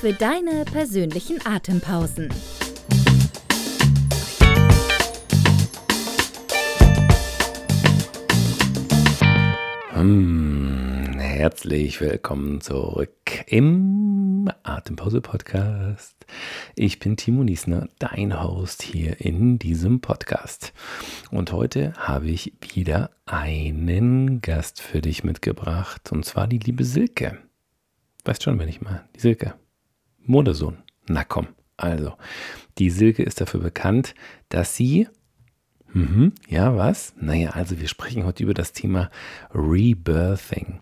für deine persönlichen Atempausen. Hm, herzlich willkommen zurück im Atempause Podcast. Ich bin Timo Niesner, dein Host hier in diesem Podcast. Und heute habe ich wieder einen Gast für dich mitgebracht, und zwar die liebe Silke. Weißt schon, wenn ich mal, die Silke. Modersohn. Na komm. Also, die Silke ist dafür bekannt, dass sie Mhm, ja, was? Naja, also wir sprechen heute über das Thema Rebirthing.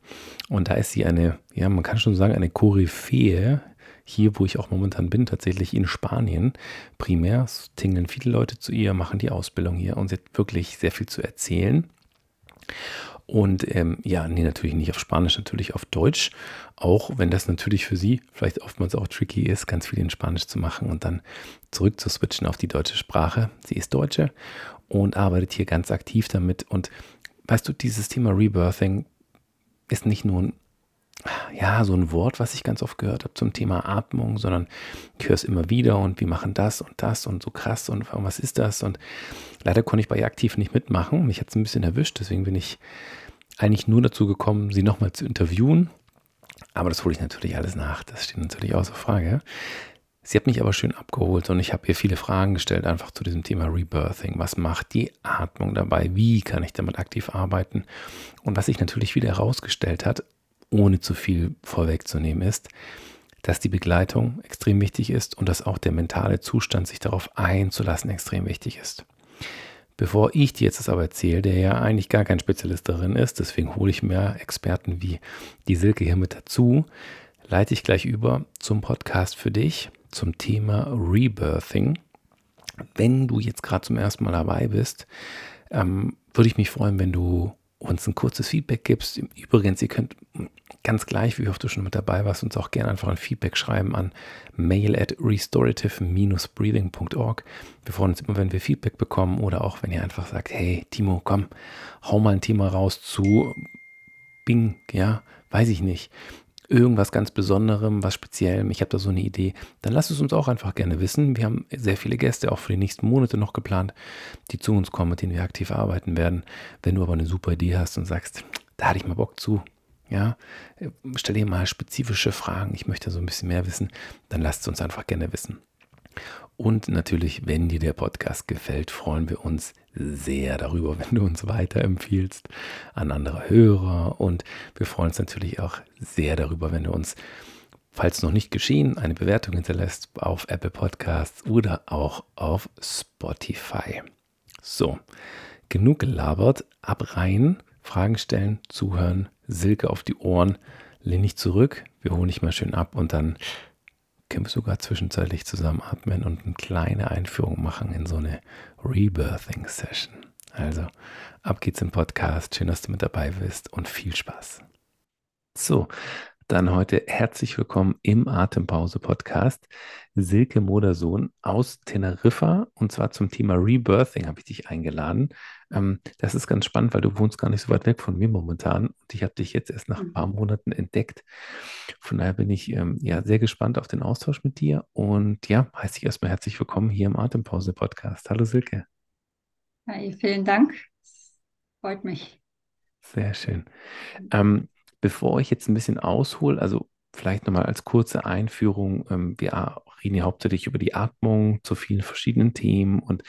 Und da ist sie eine, ja, man kann schon sagen, eine Koryphäe. Hier, wo ich auch momentan bin, tatsächlich in Spanien. Primär tingeln viele Leute zu ihr, machen die Ausbildung hier und sie hat wirklich sehr viel zu erzählen. Und ähm, ja, nee, natürlich nicht auf Spanisch, natürlich auf Deutsch. Auch wenn das natürlich für sie vielleicht oftmals auch tricky ist, ganz viel in Spanisch zu machen und dann zurück zu switchen auf die deutsche Sprache. Sie ist Deutsche und arbeitet hier ganz aktiv damit. Und weißt du, dieses Thema Rebirthing ist nicht nur ein ja, so ein Wort, was ich ganz oft gehört habe zum Thema Atmung, sondern ich höre es immer wieder und wir machen das und das und so krass und was ist das? Und leider konnte ich bei ihr aktiv nicht mitmachen. Mich hat es ein bisschen erwischt, deswegen bin ich eigentlich nur dazu gekommen, sie nochmal zu interviewen. Aber das hole ich natürlich alles nach, das steht natürlich außer Frage. Sie hat mich aber schön abgeholt und ich habe ihr viele Fragen gestellt, einfach zu diesem Thema Rebirthing. Was macht die Atmung dabei? Wie kann ich damit aktiv arbeiten? Und was sich natürlich wieder herausgestellt hat, ohne zu viel vorwegzunehmen, ist, dass die Begleitung extrem wichtig ist und dass auch der mentale Zustand, sich darauf einzulassen, extrem wichtig ist. Bevor ich dir jetzt das aber erzähle, der ja eigentlich gar kein Spezialist darin ist, deswegen hole ich mir Experten wie die Silke hier mit dazu, leite ich gleich über zum Podcast für dich zum Thema Rebirthing. Wenn du jetzt gerade zum ersten Mal dabei bist, ähm, würde ich mich freuen, wenn du uns ein kurzes Feedback gibst. Übrigens, ihr könnt ganz gleich, wie oft du schon mit dabei warst, uns auch gerne einfach ein Feedback schreiben an mail at restorative-breathing.org. Wir freuen uns immer, wenn wir Feedback bekommen oder auch, wenn ihr einfach sagt, hey Timo, komm, hau mal ein Thema raus zu Bing, ja, weiß ich nicht irgendwas ganz Besonderem, was Speziellem, ich habe da so eine Idee, dann lasst es uns auch einfach gerne wissen. Wir haben sehr viele Gäste auch für die nächsten Monate noch geplant, die zu uns kommen, mit denen wir aktiv arbeiten werden. Wenn du aber eine super Idee hast und sagst, da hatte ich mal Bock zu, ja, stell dir mal spezifische Fragen, ich möchte so ein bisschen mehr wissen, dann lasst es uns einfach gerne wissen. Und natürlich, wenn dir der Podcast gefällt, freuen wir uns sehr darüber, wenn du uns weiterempfiehlst an andere Hörer. Und wir freuen uns natürlich auch sehr darüber, wenn du uns, falls noch nicht geschehen, eine Bewertung hinterlässt auf Apple Podcasts oder auch auf Spotify. So, genug gelabert, ab rein, Fragen stellen, zuhören, Silke auf die Ohren, lehn dich zurück, wir holen dich mal schön ab und dann können wir sogar zwischenzeitlich zusammen atmen und eine kleine Einführung machen in so eine Rebirthing Session. Also, ab geht's im Podcast. Schön, dass du mit dabei bist und viel Spaß. So, dann heute herzlich willkommen im Atempause Podcast. Silke Modersohn aus Teneriffa und zwar zum Thema Rebirthing habe ich dich eingeladen. Ähm, das ist ganz spannend, weil du wohnst gar nicht so weit weg von mir momentan und ich habe dich jetzt erst nach ein paar mhm. Monaten entdeckt. Von daher bin ich ähm, ja sehr gespannt auf den Austausch mit dir und ja, heiße ich erstmal herzlich willkommen hier im Atempause Podcast. Hallo Silke. Hi, vielen Dank. Freut mich. Sehr schön. Ähm, bevor ich jetzt ein bisschen aushole, also vielleicht nochmal als kurze Einführung, ähm, wir reden ja hauptsächlich über die Atmung zu vielen verschiedenen Themen und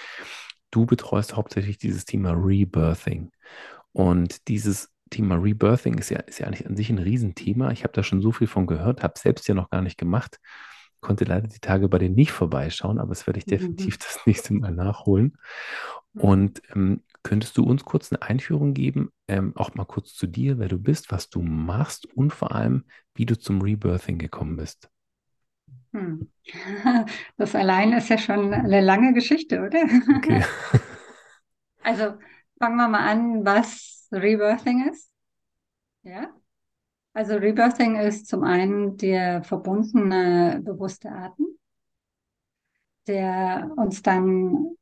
du betreust hauptsächlich dieses Thema Rebirthing. Und dieses Thema Rebirthing ist ja, ist ja eigentlich an sich ein Riesenthema. Ich habe da schon so viel von gehört, habe selbst ja noch gar nicht gemacht, konnte leider die Tage bei dir nicht vorbeischauen, aber das werde ich mhm. definitiv das nächste Mal nachholen. Mhm. Und ähm, könntest du uns kurz eine Einführung geben, ähm, auch mal kurz zu dir, wer du bist, was du machst und vor allem, wie du zum Rebirthing gekommen bist? Hm. Das allein ist ja schon eine lange Geschichte, oder? Okay. Also fangen wir mal an, was Rebirthing ist. Ja. Also Rebirthing ist zum einen der verbundene bewusste Atem, der uns dann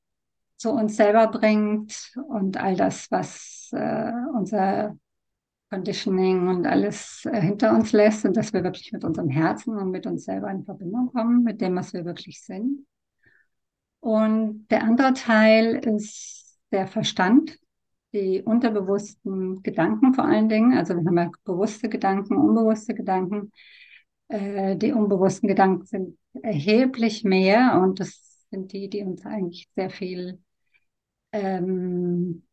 zu uns selber bringt und all das, was äh, unser Conditioning und alles äh, hinter uns lässt und dass wir wirklich mit unserem Herzen und mit uns selber in Verbindung kommen, mit dem, was wir wirklich sind. Und der andere Teil ist der Verstand, die unterbewussten Gedanken vor allen Dingen. Also wir haben ja bewusste Gedanken, unbewusste Gedanken. Äh, die unbewussten Gedanken sind erheblich mehr und das sind die, die uns eigentlich sehr viel ähm,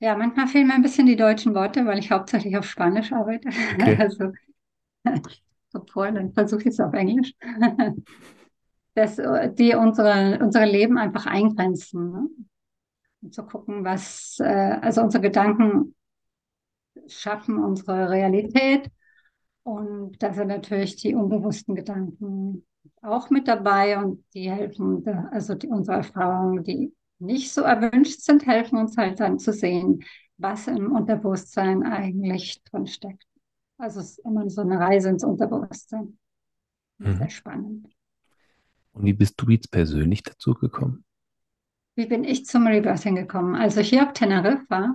ja, manchmal fehlen mir ein bisschen die deutschen Worte, weil ich hauptsächlich auf Spanisch arbeite. Okay. Also, bevor, dann versuche ich es auf Englisch. Dass die unsere, unsere Leben einfach eingrenzen. Ne? Und zu gucken, was, äh, also unsere Gedanken schaffen unsere Realität. Und da sind natürlich die unbewussten Gedanken auch mit dabei und die helfen, also die, unsere Erfahrungen, die nicht so erwünscht sind, helfen uns halt dann zu sehen, was im Unterbewusstsein eigentlich drin steckt. Also es ist immer so eine Reise ins Unterbewusstsein. Mhm. Sehr spannend. Und wie bist du jetzt persönlich dazu gekommen? Wie bin ich zum Rebirthing gekommen? Also hier auf Teneriffa,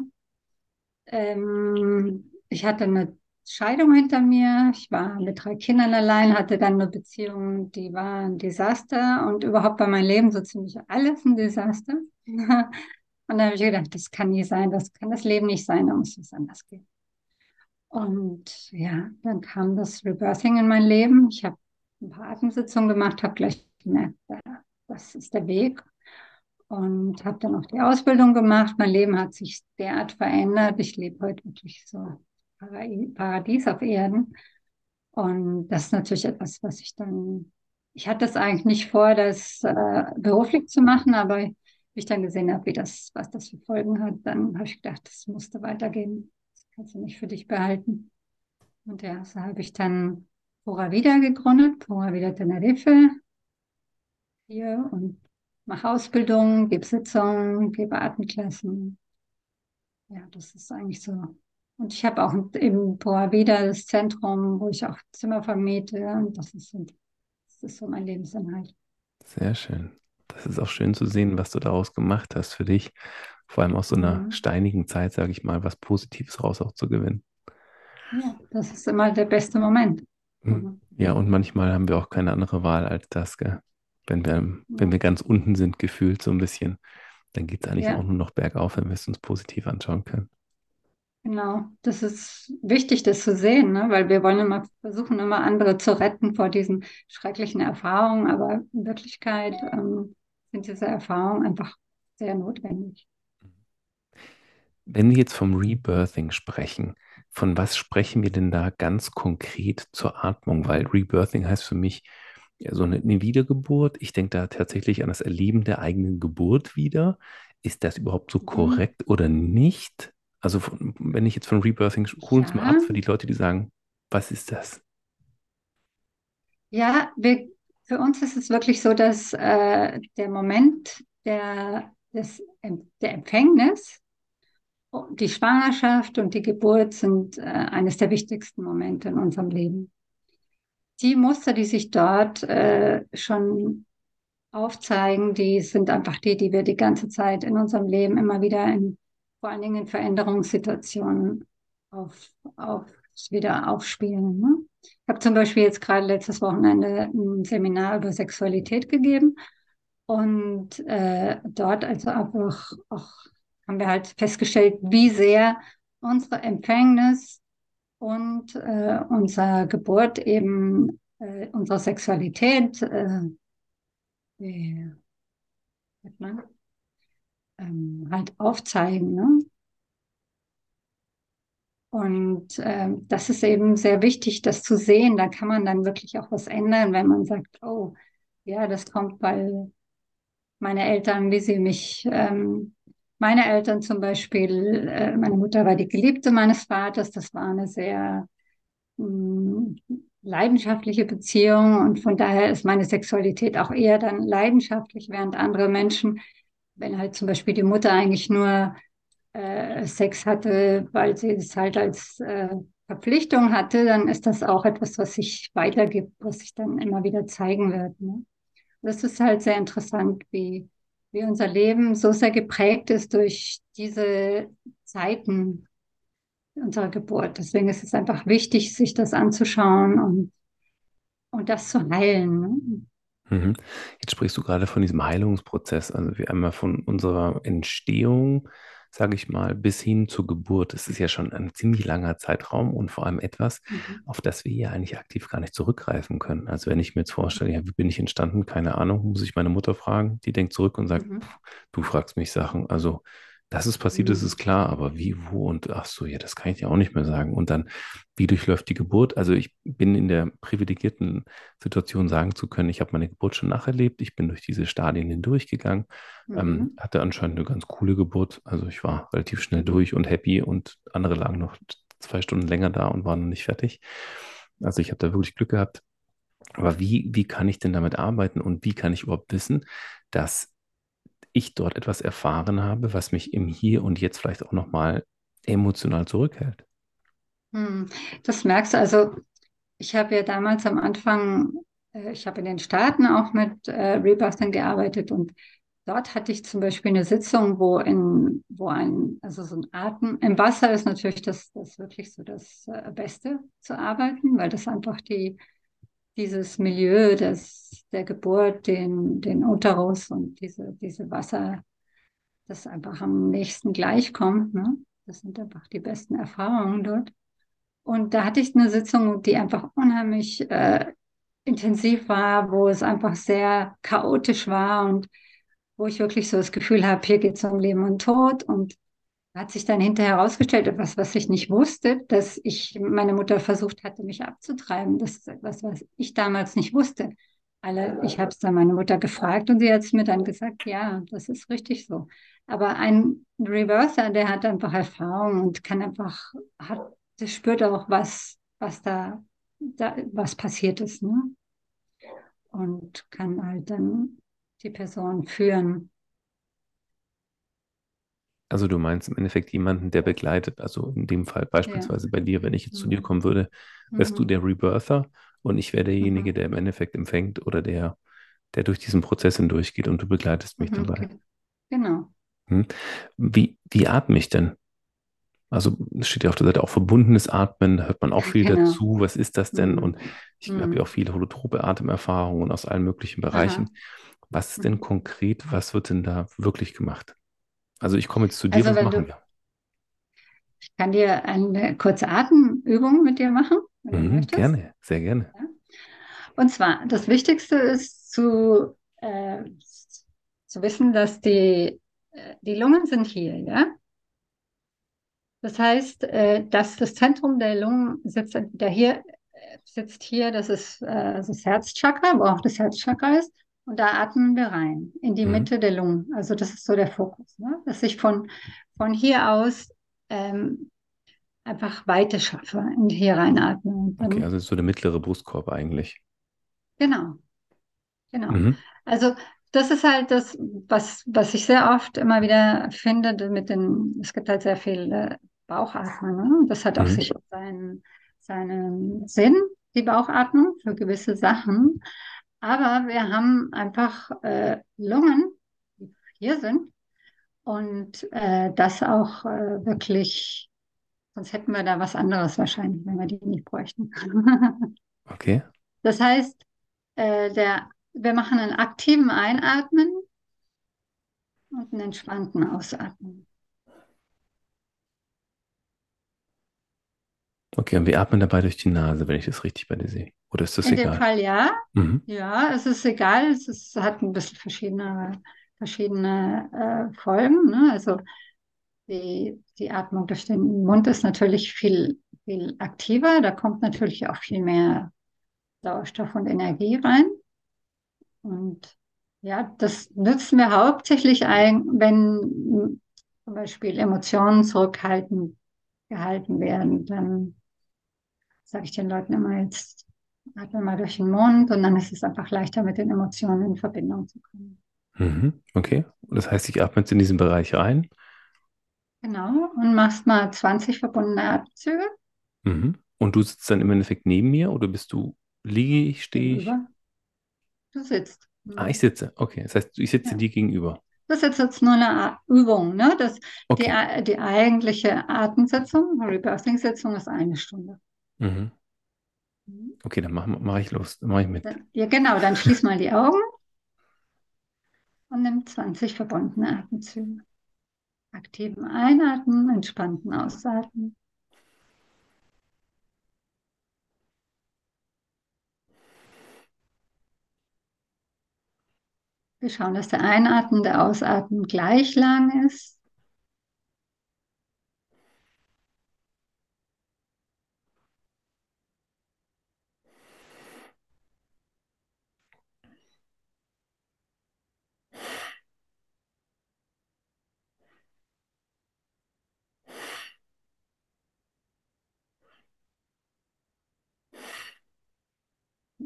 ähm, ich hatte eine Scheidung hinter mir. Ich war mit drei Kindern allein, hatte dann eine Beziehung, die war ein Desaster und überhaupt war mein Leben so ziemlich alles ein Desaster. Und dann habe ich gedacht, das kann nie sein, das kann das Leben nicht sein, da muss es anders gehen. Und ja, dann kam das Rebirthing in mein Leben. Ich habe ein paar Atemsitzungen gemacht, habe gleich gemerkt, das ist der Weg. Und habe dann auch die Ausbildung gemacht. Mein Leben hat sich derart verändert. Ich lebe heute wirklich so Paradies auf Erden. Und das ist natürlich etwas, was ich dann, ich hatte es eigentlich nicht vor, das äh, beruflich zu machen, aber wie ich dann gesehen habe, wie das, was das für Folgen hat, dann habe ich gedacht, das musste weitergehen. Das kannst du nicht für dich behalten. Und ja, so habe ich dann Pura Vida gegründet, Pura Vida Tenerife. Hier und mache Ausbildung, gebe Sitzungen, gebe Atemklassen. Ja, das ist eigentlich so und ich habe auch im Vida das Zentrum, wo ich auch Zimmer vermiete. Und das ist, das ist so mein Lebensinhalt. Sehr schön. Das ist auch schön zu sehen, was du daraus gemacht hast für dich. Vor allem aus so einer mhm. steinigen Zeit, sage ich mal, was Positives raus auch zu gewinnen. Ja, das ist immer der beste Moment. Hm. Mhm. Ja, und manchmal haben wir auch keine andere Wahl als das, gell? Wenn wir, ja. wenn wir ganz unten sind, gefühlt so ein bisschen, dann geht es eigentlich ja. auch nur noch bergauf, wenn wir es uns positiv anschauen können. Genau, das ist wichtig, das zu sehen, ne? weil wir wollen immer versuchen, immer andere zu retten vor diesen schrecklichen Erfahrungen, aber in Wirklichkeit ähm, sind diese Erfahrungen einfach sehr notwendig. Wenn wir jetzt vom Rebirthing sprechen, von was sprechen wir denn da ganz konkret zur Atmung? Weil Rebirthing heißt für mich ja, so eine, eine Wiedergeburt. Ich denke da tatsächlich an das Erleben der eigenen Geburt wieder. Ist das überhaupt so mhm. korrekt oder nicht? Also wenn ich jetzt von Rebirthing, holen es mal ab für die Leute, die sagen, was ist das? Ja, wir, für uns ist es wirklich so, dass äh, der Moment der, des, der Empfängnis, die Schwangerschaft und die Geburt sind äh, eines der wichtigsten Momente in unserem Leben. Die Muster, die sich dort äh, schon aufzeigen, die sind einfach die, die wir die ganze Zeit in unserem Leben immer wieder in vor allen Dingen in Veränderungssituationen auf, auf, wieder aufspielen. Ne? Ich habe zum Beispiel jetzt gerade letztes Wochenende ein Seminar über Sexualität gegeben und äh, dort also einfach auch haben wir halt festgestellt, wie sehr unsere Empfängnis und äh, unsere Geburt eben äh, unsere Sexualität äh, man, ähm, halt aufzeigen. Ne? Und äh, das ist eben sehr wichtig, das zu sehen. Da kann man dann wirklich auch was ändern, wenn man sagt, oh, ja, das kommt, weil meine Eltern, wie sie mich, ähm, meine Eltern zum Beispiel, äh, meine Mutter war die Geliebte meines Vaters, das war eine sehr mh, mm, leidenschaftliche Beziehung und von daher ist meine Sexualität auch eher dann leidenschaftlich, während andere Menschen, wenn halt zum Beispiel die Mutter eigentlich nur äh, Sex hatte, weil sie es halt als äh, Verpflichtung hatte, dann ist das auch etwas, was sich weitergibt, was sich dann immer wieder zeigen wird. Ne? Das ist halt sehr interessant, wie, wie unser Leben so sehr geprägt ist durch diese Zeiten unserer Geburt. Deswegen ist es einfach wichtig, sich das anzuschauen und, und das zu heilen. Ne? Mhm. Jetzt sprichst du gerade von diesem Heilungsprozess, also wir einmal von unserer Entstehung sage ich mal, bis hin zur Geburt. Das ist ja schon ein ziemlich langer Zeitraum und vor allem etwas, mhm. auf das wir ja eigentlich aktiv gar nicht zurückgreifen können. Also wenn ich mir jetzt vorstelle, ja, wie bin ich entstanden? Keine Ahnung, muss ich meine Mutter fragen. Die denkt zurück und sagt, mhm. du fragst mich Sachen. Also dass es passiert ist, mhm. ist klar, aber wie, wo und ach so, ja, das kann ich dir auch nicht mehr sagen. Und dann, wie durchläuft die Geburt? Also ich bin in der privilegierten Situation, sagen zu können, ich habe meine Geburt schon nacherlebt, ich bin durch diese Stadien hindurchgegangen, ähm, mhm. ähm, hatte anscheinend eine ganz coole Geburt. Also ich war relativ schnell durch und happy und andere lagen noch zwei Stunden länger da und waren noch nicht fertig. Also ich habe da wirklich Glück gehabt. Aber wie, wie kann ich denn damit arbeiten und wie kann ich überhaupt wissen, dass ich dort etwas erfahren habe, was mich im Hier und Jetzt vielleicht auch nochmal emotional zurückhält. Hm, das merkst du. Also ich habe ja damals am Anfang, äh, ich habe in den Staaten auch mit äh, Rebirthing gearbeitet und dort hatte ich zum Beispiel eine Sitzung, wo in, wo ein, also so ein Atem, im Wasser ist natürlich das, das wirklich so das äh, Beste zu arbeiten, weil das einfach die dieses Milieu des, der Geburt, den, den Uterus und diese, diese Wasser, das einfach am nächsten gleichkommt. Ne? Das sind einfach die besten Erfahrungen dort. Und da hatte ich eine Sitzung, die einfach unheimlich äh, intensiv war, wo es einfach sehr chaotisch war und wo ich wirklich so das Gefühl habe, hier geht es um Leben und Tod und hat sich dann hinterher herausgestellt, etwas, was ich nicht wusste, dass ich meine Mutter versucht hatte, mich abzutreiben. Das ist etwas, was ich damals nicht wusste. Alle, ich habe es dann meine Mutter gefragt und sie hat es mir dann gesagt, ja, das ist richtig so. Aber ein Reverser, der hat einfach Erfahrung und kann einfach, hat, das spürt auch, was, was da, da was passiert ist, ne? Und kann halt dann die Person führen. Also du meinst im Endeffekt jemanden, der begleitet, also in dem Fall beispielsweise ja. bei dir, wenn ich jetzt mhm. zu dir mhm. kommen würde, wärst mhm. du der Rebirther und ich wäre derjenige, mhm. der im Endeffekt empfängt oder der, der durch diesen Prozess hindurchgeht und du begleitest mich mhm, dabei. Genau. Hm? Wie, wie atme ich denn? Also es steht ja auf der Seite auch verbundenes Atmen, da hört man auch viel genau. dazu. Was ist das denn? Und ich mhm. habe ja auch viele holotrope Atemerfahrungen aus allen möglichen Bereichen. Aha. Was ist denn konkret, was wird denn da wirklich gemacht? Also ich komme jetzt zu dir, also was machen wir? Ich kann dir eine kurze Atemübung mit dir machen. Mhm, gerne, sehr gerne. Ja. Und zwar, das Wichtigste ist zu, äh, zu wissen, dass die, äh, die Lungen sind hier, ja. Das heißt, äh, dass das Zentrum der Lungen sitzt entweder hier, äh, sitzt hier, das ist äh, das Herzchakra, wo auch das Herzchakra ist. Und da atmen wir rein, in die mhm. Mitte der Lungen. Also das ist so der Fokus, ne? dass ich von, von hier aus ähm, einfach Weite schaffe und hier reinatme. Okay, also so der mittlere Brustkorb eigentlich. Genau, genau. Mhm. Also das ist halt das, was, was ich sehr oft immer wieder finde, mit den, es gibt halt sehr viel Bauchatmen. Ne? Das hat auch mhm. sicher seinen, seinen Sinn, die Bauchatmung für gewisse Sachen. Aber wir haben einfach äh, Lungen, die hier sind. Und äh, das auch äh, wirklich, sonst hätten wir da was anderes wahrscheinlich, wenn wir die nicht bräuchten. okay. Das heißt, äh, der, wir machen einen aktiven Einatmen und einen entspannten Ausatmen. Okay, und wir atmen dabei durch die Nase, wenn ich das richtig bei dir sehe. Oder ist das In egal? dem Fall ja. Mhm. Ja, es ist egal. Es ist, hat ein bisschen verschiedene, verschiedene äh, Folgen. Ne? Also die, die Atmung durch den Mund ist natürlich viel, viel aktiver. Da kommt natürlich auch viel mehr Sauerstoff und Energie rein. Und ja, das nutzen wir hauptsächlich ein, wenn zum Beispiel Emotionen zurückhalten gehalten werden, dann sage ich den Leuten immer jetzt Atme mal durch den Mund und dann ist es einfach leichter, mit den Emotionen in Verbindung zu kommen. Mhm. Okay. Das heißt, ich atme jetzt in diesen Bereich rein. Genau. Und machst mal 20 verbundene Atemzüge. Mhm. Und du sitzt dann im Endeffekt neben mir oder bist du, liege ich, stehe ich? Du sitzt. Ah, ich sitze. Okay. Das heißt, ich sitze Ja. dir gegenüber. Das ist jetzt nur eine Übung, ne? Das, Okay. die, die eigentliche Atemsitzung, Rebirthing-Sitzung, ist eine Stunde. Mhm. Okay, dann mache mach ich los. Dann mache ich mit. Ja, genau, dann schließ mal die Augen und nimm 20 verbundene Atemzüge. Aktiven Einatmen, entspannten Ausatmen. Wir schauen, dass der Einatmen, der Ausatmen gleich lang ist.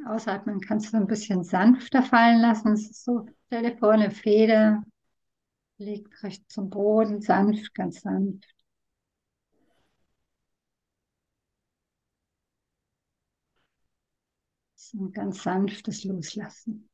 Ausatmen kannst du ein bisschen sanfter fallen lassen. Es ist so, stell dir vor, eine Feder liegt recht zum Boden, sanft, ganz sanft. Ein ganz sanftes Loslassen.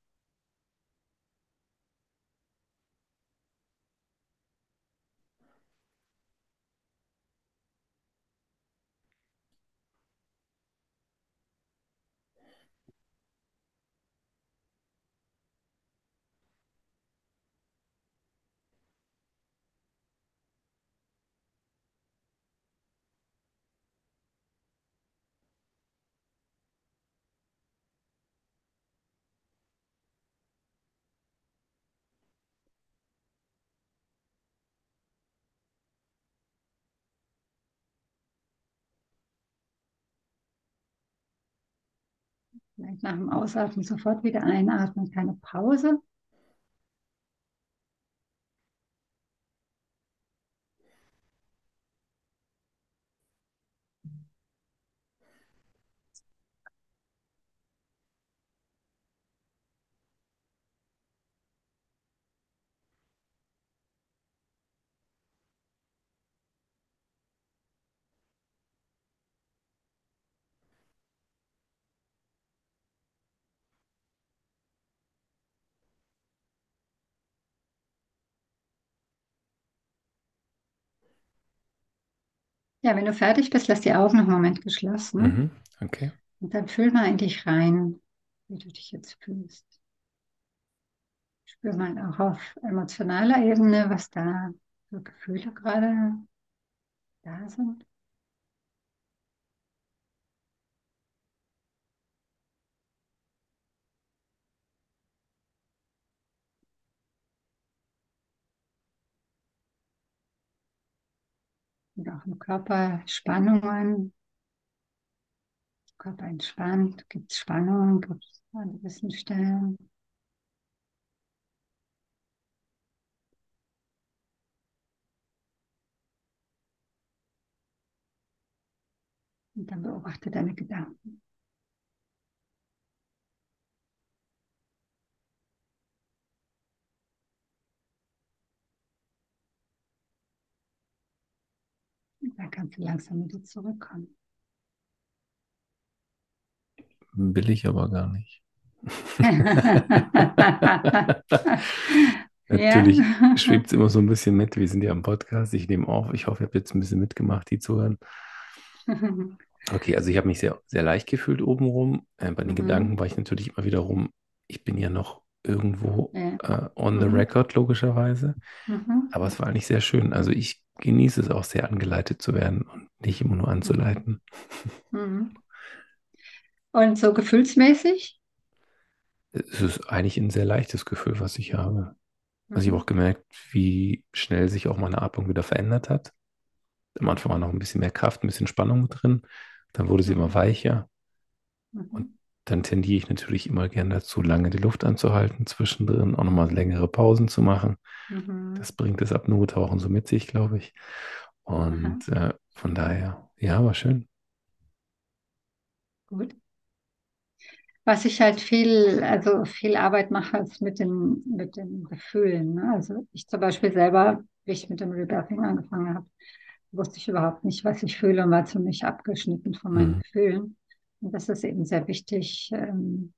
Vielleicht nach dem Ausatmen sofort wieder einatmen, keine Pause. Ja, wenn du fertig bist, lass die Augen noch einen Moment geschlossen. Mhm. Okay. Und dann fühl mal in dich rein, wie du dich jetzt fühlst. Spür mal auch auf emotionaler Ebene, was da für Gefühle gerade da sind. Und auch im Körper Spannungen. Körper entspannt, gibt es Spannungen, gibt es an gewissen Stellen. Und dann beobachte deine Gedanken. Dann kannst du langsam wieder zurückkommen. Will ich aber gar nicht. Natürlich Ja. schwebt es immer so ein bisschen mit. Wir sind ja am Podcast. Ich nehme auf. Ich hoffe, ihr habt jetzt ein bisschen mitgemacht, die zuhören. Okay, also ich habe mich sehr, sehr leicht gefühlt obenrum. Äh, bei den Mhm. Gedanken war ich natürlich immer wieder rum. Ich bin ja noch irgendwo Ja. äh, on the Mhm. record, logischerweise. Mhm. Aber es war eigentlich sehr schön. Also ich genieße es auch sehr, angeleitet zu werden und nicht immer nur anzuleiten. Mhm. Und so gefühlsmäßig? Es ist eigentlich ein sehr leichtes Gefühl, was ich habe. Also ich habe Mhm. auch gemerkt, wie schnell sich auch meine Atmung wieder verändert hat. Am Anfang war noch ein bisschen mehr Kraft, ein bisschen Spannung mit drin. Dann wurde sie immer Mhm. weicher. Mhm. Dann tendiere ich natürlich immer gern dazu, lange die Luft anzuhalten, zwischendrin auch nochmal längere Pausen zu machen. Mhm. Das bringt das Apnoe-Tauchen so mit sich, glaube ich. Und äh, von daher, ja, war schön. Gut. was ich halt viel, also viel Arbeit mache, ist mit den, mit den Gefühlen. Ne? Also ich zum Beispiel selber, wie ich mit dem Rebirthing angefangen habe, wusste ich überhaupt nicht, was ich fühle und war ziemlich abgeschnitten von meinen mhm. Gefühlen. Und das ist eben sehr wichtig, ähm,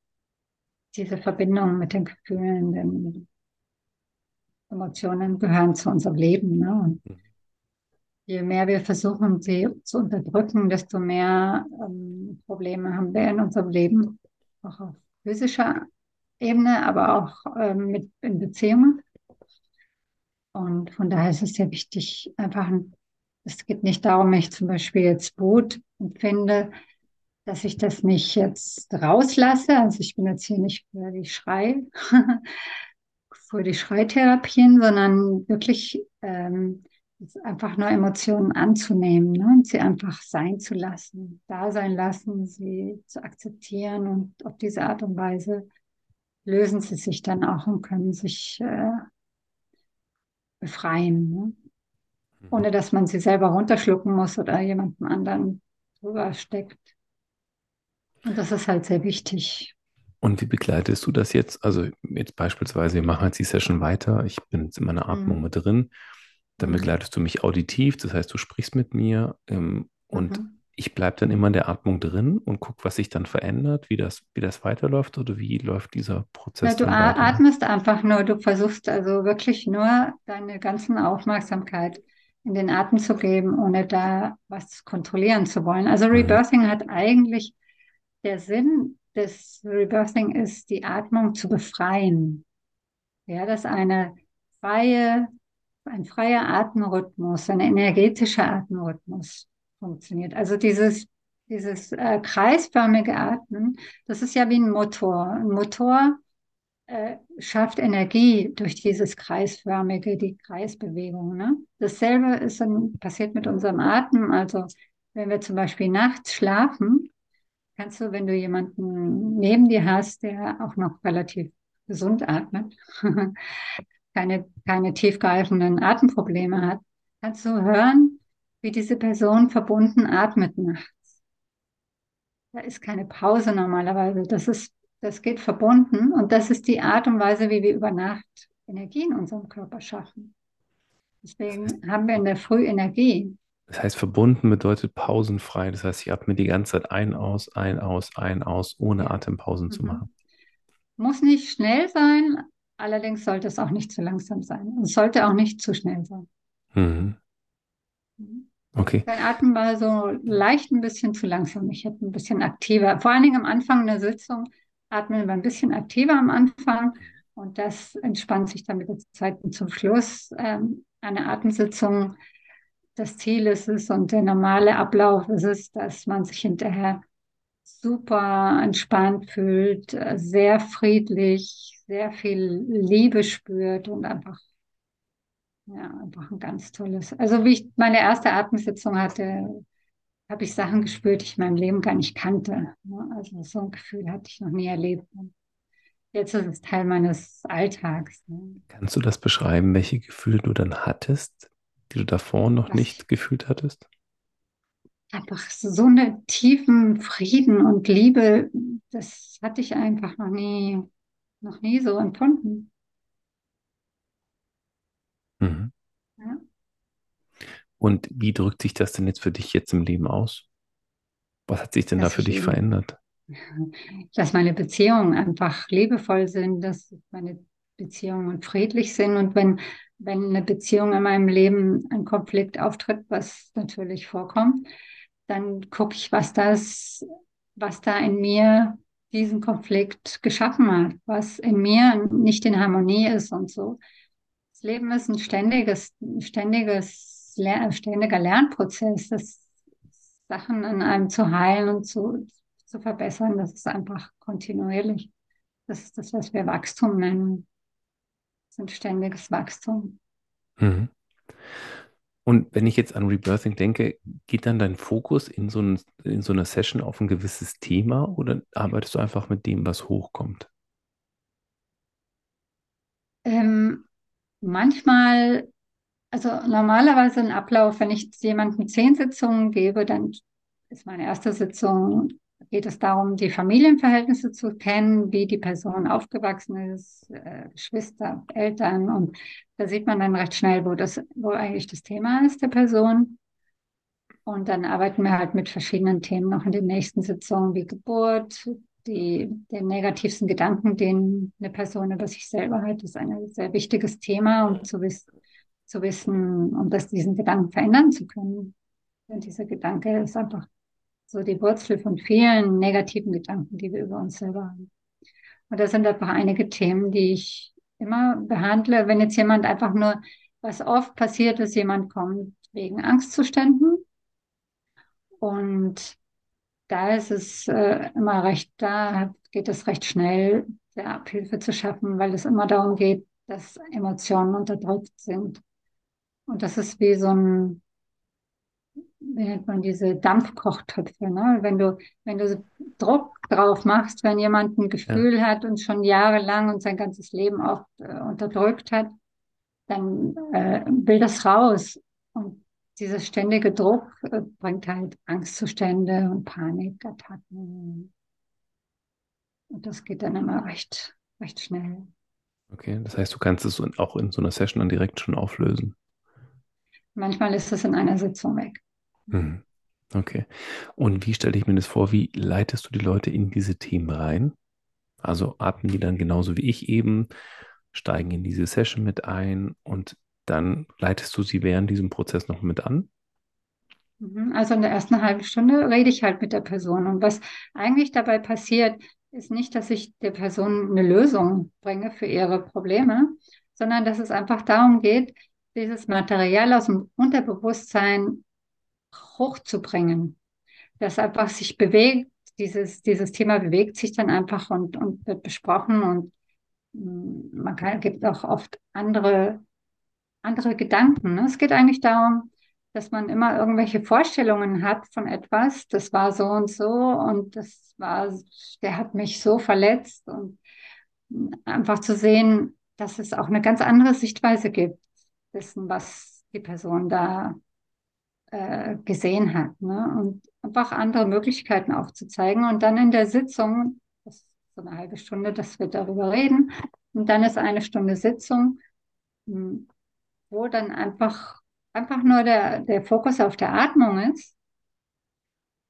diese Verbindung mit den Gefühlen, denn Emotionen gehören zu unserem Leben. Ne? Und mhm. je mehr wir versuchen, sie zu unterdrücken, desto mehr ähm, Probleme haben wir in unserem Leben, auch auf physischer Ebene, aber auch ähm, mit in Beziehungen. Und von daher ist es sehr wichtig, einfach, es geht nicht darum, ich zum Beispiel jetzt Wut empfinde, dass ich das nicht jetzt rauslasse. Also ich bin jetzt hier nicht für die Schrei, für die Schreitherapien, sondern wirklich ähm, einfach nur Emotionen anzunehmen ne? und sie einfach sein zu lassen, da sein lassen, sie zu akzeptieren und auf diese Art und Weise lösen sie sich dann auch und können sich äh, befreien, ne? Mhm. ohne dass man sie selber runterschlucken muss oder jemandem anderen drüber steckt. Und das ist halt sehr wichtig. Und wie begleitest du das jetzt? Also jetzt beispielsweise, wir machen jetzt die Session weiter, ich bin jetzt in meiner Atmung mhm. mit drin, dann mhm. begleitest du mich auditiv, das heißt, du sprichst mit mir ähm, und mhm. ich bleibe dann immer in der Atmung drin und gucke, was sich dann verändert, wie das, wie das weiterläuft oder wie läuft dieser Prozess. Ja, du atmest einfach nur, du versuchst also wirklich nur deine ganzen Aufmerksamkeit in den Atem zu geben, ohne da was kontrollieren zu wollen. Also mhm. Rebirthing hat eigentlich der Sinn des Rebirthing ist, die Atmung zu befreien. Ja, dass eine freie, ein freier Atemrhythmus, ein energetischer Atemrhythmus funktioniert. Also dieses, dieses äh, kreisförmige Atmen, das ist ja wie ein Motor. Ein Motor äh, schafft Energie durch dieses kreisförmige, die Kreisbewegung. Ne? Dasselbe ist dann, passiert mit unserem Atem. Also wenn wir zum Beispiel nachts schlafen, kannst du, wenn du jemanden neben dir hast, der auch noch relativ gesund atmet, keine, keine tiefgreifenden Atemprobleme hat, kannst du hören, wie diese Person verbunden atmet nachts. Da ist keine Pause normalerweise. Das ist, das geht verbunden und das ist die Art und Weise, wie wir über Nacht Energie in unserem Körper schaffen. Deswegen haben wir in der Früh Energie. Das heißt, verbunden bedeutet pausenfrei. Das heißt, ich atme die ganze Zeit ein, aus, ein, aus, ein, aus, ohne Atempausen mhm. zu machen. Muss nicht schnell sein, allerdings sollte es auch nicht zu langsam sein. Es sollte auch nicht zu schnell sein. Mhm. mhm. Okay. Dein Atem war so leicht ein bisschen zu langsam. Ich hätte ein bisschen aktiver. Vor allen Dingen am Anfang der Sitzung atmen wir ein bisschen aktiver am Anfang und das entspannt sich dann mit der Zeit zum Schluss. Ähm, eine Atemsitzung das Ziel ist es und der normale Ablauf ist es, dass man sich hinterher super entspannt fühlt, sehr friedlich, sehr viel Liebe spürt und einfach, ja, einfach ein ganz tolles. Also wie ich meine erste Atemsitzung hatte, habe ich Sachen gespürt, die ich in meinem Leben gar nicht kannte. Also so ein Gefühl hatte ich noch nie erlebt. Jetzt ist es Teil meines Alltags. Ne? Kannst du das beschreiben, welche Gefühle du dann hattest, die du davor noch Was? nicht gefühlt hattest? Einfach so eine tiefen Frieden und Liebe, das hatte ich einfach noch nie, noch nie so empfunden. Mhm. Ja. Und wie drückt sich das denn jetzt für dich jetzt im Leben aus? Was hat sich denn dass da für dich verändert? Dass meine Beziehungen einfach liebevoll sind, dass meine Beziehungen friedlich sind und wenn wenn eine Beziehung in meinem Leben ein Konflikt auftritt, was natürlich vorkommt, dann gucke ich, was das, was da in mir diesen Konflikt geschaffen hat, was in mir nicht in Harmonie ist und so. Das Leben ist ein ständiges, ständiges, ständiger Lernprozess, das Sachen an einem zu heilen und zu, zu verbessern. Das ist einfach kontinuierlich. Das ist das, was wir Wachstum nennen ein ständiges Wachstum. Mhm. Und wenn ich jetzt an Rebirthing denke, geht dann dein Fokus in so, ein, in so einer Session auf ein gewisses Thema oder arbeitest du einfach mit dem, was hochkommt? Ähm, manchmal, also normalerweise ein Ablauf, wenn ich jemandem zehn Sitzungen gebe, dann ist meine erste Sitzung geht es darum, die Familienverhältnisse zu kennen, wie die Person aufgewachsen ist, äh, Geschwister, Eltern. Und da sieht man dann recht schnell, wo das, wo eigentlich das Thema ist der Person. Und dann arbeiten wir halt mit verschiedenen Themen noch in den nächsten Sitzungen, wie Geburt, die, den negativsten Gedanken, den eine Person über sich selber hat, ist ein sehr wichtiges Thema, um zu, wiss zu wissen, um das, diesen Gedanken verändern zu können. Denn dieser Gedanke ist einfach so die Wurzel von vielen negativen Gedanken, die wir über uns selber haben. Und das sind einfach einige Themen, die ich immer behandle. Wenn jetzt jemand einfach nur, was oft passiert ist, jemand kommt wegen Angstzuständen und da ist es äh, immer recht, da geht es recht schnell, der Abhilfe zu schaffen, weil es immer darum geht, dass Emotionen unterdrückt sind. Und das ist wie so ein, wie nennt man diese Dampfkochtöpfe, ne? Wenn du, wenn du Druck drauf machst, wenn jemand ein Gefühl ja. hat und schon jahrelang und sein ganzes Leben oft äh, unterdrückt hat, dann äh, will das raus. Und dieser ständige Druck äh, bringt halt Angstzustände und Panikattacken. Und das geht dann immer recht, recht schnell. Okay, das heißt, du kannst es auch in so einer Session dann direkt schon auflösen. Manchmal ist es in einer Sitzung weg. Mhm. Okay. Und wie stelle ich mir das vor? Wie leitest du die Leute in diese Themen rein? Also atmen die dann genauso wie ich eben, steigen in diese Session mit ein und dann leitest du sie während diesem Prozess noch mit an? Mhm. Also in der ersten halben Stunde rede ich halt mit der Person. Und was eigentlich dabei passiert, ist nicht, dass ich der Person eine Lösung bringe für ihre Probleme, sondern dass es einfach darum geht, dieses Material aus dem Unterbewusstsein hochzubringen. Dass einfach sich bewegt, dieses, dieses Thema bewegt sich dann einfach und, und wird besprochen und mm, man kann, gibt auch oft andere andere Gedanken. Ne? Es geht eigentlich darum, dass man immer irgendwelche Vorstellungen hat von etwas, das war so und so und das war, der hat mich so verletzt und einfach zu sehen, dass es auch eine ganz andere Sichtweise gibt, dessen, was die Person da äh, gesehen hat. Ne? Und einfach andere Möglichkeiten aufzuzeigen. Und dann in der Sitzung, das ist so eine halbe Stunde, dass wir darüber reden. Und dann ist eine Stunde Sitzung, hm, wo dann einfach, einfach nur der, der Fokus auf der Atmung ist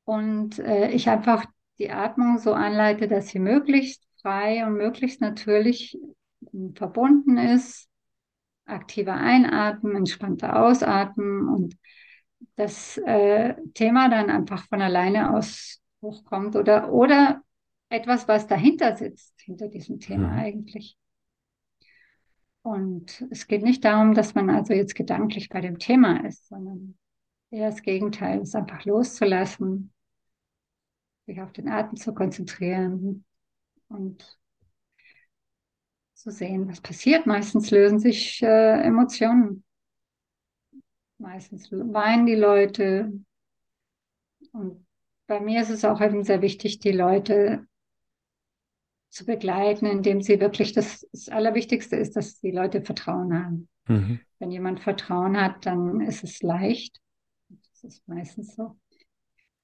und äh, ich einfach die Atmung so anleite, dass sie möglichst frei und möglichst natürlich verbunden ist. Aktiver Einatmen, entspannter Ausatmen und das äh, Thema dann einfach von alleine aus hochkommt oder, oder etwas, was dahinter sitzt, hinter diesem Thema mhm. eigentlich. Und es geht nicht darum, dass man also jetzt gedanklich bei dem Thema ist, sondern eher das Gegenteil, es einfach loszulassen, sich auf den Atem zu konzentrieren und zu sehen, was passiert. Meistens lösen sich äh, Emotionen. Meistens weinen die Leute. Und bei mir ist es auch eben sehr wichtig, die Leute zu begleiten, indem sie wirklich das, das Allerwichtigste ist, dass die Leute Vertrauen haben. Mhm. Wenn jemand Vertrauen hat, dann ist es leicht. Das ist meistens so.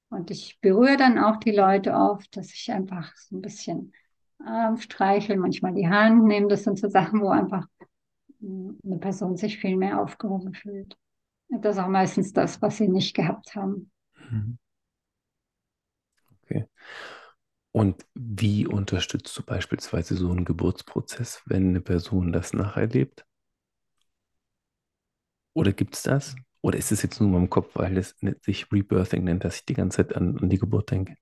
Und ich berühre dann auch die Leute oft, dass ich einfach so ein bisschen Arm streichel, manchmal die Hand nehme. Das sind so Sachen, wo einfach eine Person sich viel mehr aufgehoben fühlt. Das ist auch meistens das, was sie nicht gehabt haben. Mhm. Okay. Und wie unterstützt du beispielsweise so einen Geburtsprozess, wenn eine Person das nacherlebt? Oder gibt es das? Oder ist es jetzt nur in meinem Kopf, weil es sich Rebirthing nennt, dass ich die ganze Zeit an, an die Geburt denke?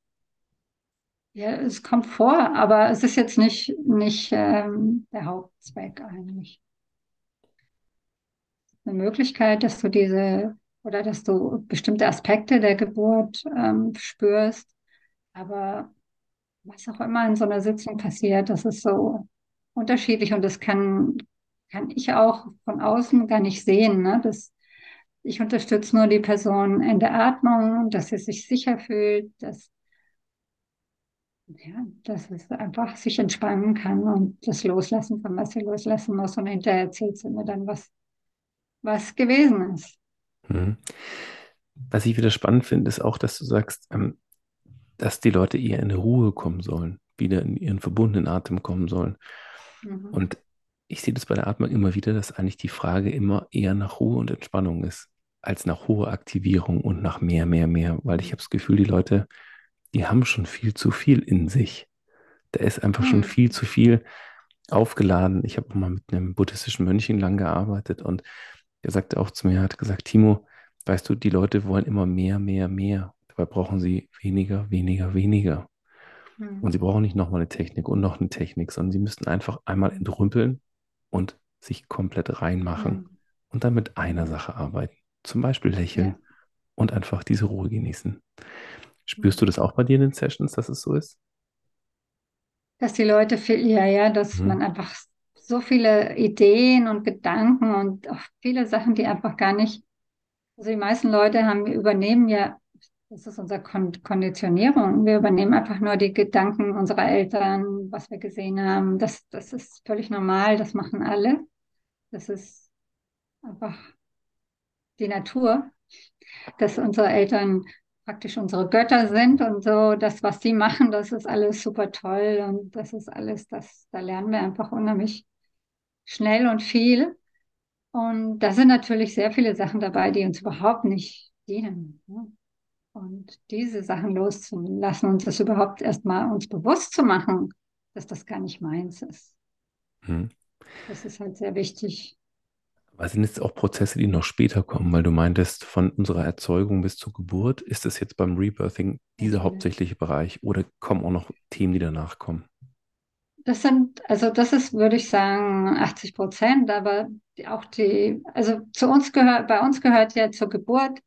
Ja, es kommt vor, aber es ist jetzt nicht, nicht ähm, der Hauptzweck eigentlich. Eine Möglichkeit, dass du diese oder dass du bestimmte Aspekte der Geburt ähm, spürst, aber was auch immer in so einer Sitzung passiert, das ist so unterschiedlich und das kann, kann ich auch von außen gar nicht sehen. Ne? Das, ich unterstütze nur die Person in der Atmung, dass sie sich sicher fühlt, dass, ja, dass es einfach sich entspannen kann und das loslassen kann, was sie loslassen muss. Und hinterher erzählt sie mir dann, was, was gewesen ist. Mhm. Was ich wieder spannend finde, ist auch, dass du sagst, ähm, dass die Leute eher in Ruhe kommen sollen, wieder in ihren verbundenen Atem kommen sollen. Mhm. Und ich sehe das bei der Atmung immer wieder, dass eigentlich die Frage immer eher nach Ruhe und Entspannung ist, als nach hoher Aktivierung und nach mehr, mehr, mehr. Weil ich habe das Gefühl, die Leute, die haben schon viel zu viel in sich. Da ist einfach mhm. schon viel zu viel aufgeladen. Ich habe mal mit einem buddhistischen Mönchen lang gearbeitet und er sagte auch zu mir, er hat gesagt, Timo, weißt du, die Leute wollen immer mehr, mehr, mehr. Dabei brauchen sie weniger, weniger, weniger. Mhm. Und sie brauchen nicht nochmal eine Technik und noch eine Technik, sondern sie müssten einfach einmal entrümpeln und sich komplett reinmachen mhm. und dann mit einer Sache arbeiten. Zum Beispiel lächeln ja. und einfach diese Ruhe genießen. Spürst du das auch bei dir in den Sessions, dass es so ist? Dass die Leute viel, ja, ja, dass mhm. man einfach so viele Ideen und Gedanken und auch viele Sachen, die einfach gar nicht, also die meisten Leute haben, übernehmen ja, das ist unsere Konditionierung. Wir übernehmen einfach nur die Gedanken unserer Eltern, was wir gesehen haben. Das, das ist völlig normal, das machen alle. Das ist einfach die Natur, dass unsere Eltern praktisch unsere Götter sind und so, das, was sie machen, das ist alles super toll und das ist alles, das, da lernen wir einfach unheimlich schnell und viel. Und da sind natürlich sehr viele Sachen dabei, die uns überhaupt nicht dienen. Ne? Und diese Sachen loszulassen und das überhaupt erstmal uns bewusst zu machen, dass das gar nicht meins ist. Hm. Das ist halt sehr wichtig. Was sind jetzt auch Prozesse, die noch später kommen? Weil du meintest, von unserer Erzeugung bis zur Geburt, ist das jetzt beim Rebirthing dieser hauptsächliche Bereich oder kommen auch noch Themen, die danach kommen? Das sind, also das ist, würde ich sagen, 80 Prozent, aber auch die, also zu uns gehört, bei uns gehört ja zur Geburt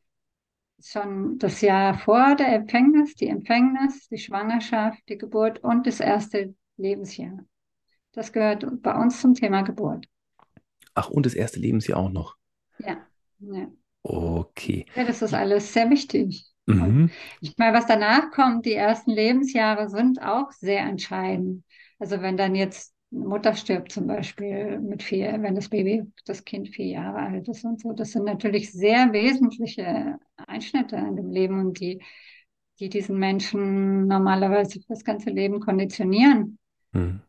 schon das Jahr vor der Empfängnis, die Empfängnis, die Schwangerschaft, die Geburt und das erste Lebensjahr. Das gehört bei uns zum Thema Geburt. Ach, und das erste Lebensjahr auch noch? Ja. ja. Okay. Ja, das ist alles sehr wichtig. Mhm. Ich meine, was danach kommt, die ersten Lebensjahre sind auch sehr entscheidend. Also wenn dann jetzt eine Mutter stirbt zum Beispiel mit vier, wenn das Baby, das Kind vier Jahre alt ist und so, das sind natürlich sehr wesentliche Einschnitte in dem Leben und die, die diesen Menschen normalerweise für das ganze Leben konditionieren. Mhm.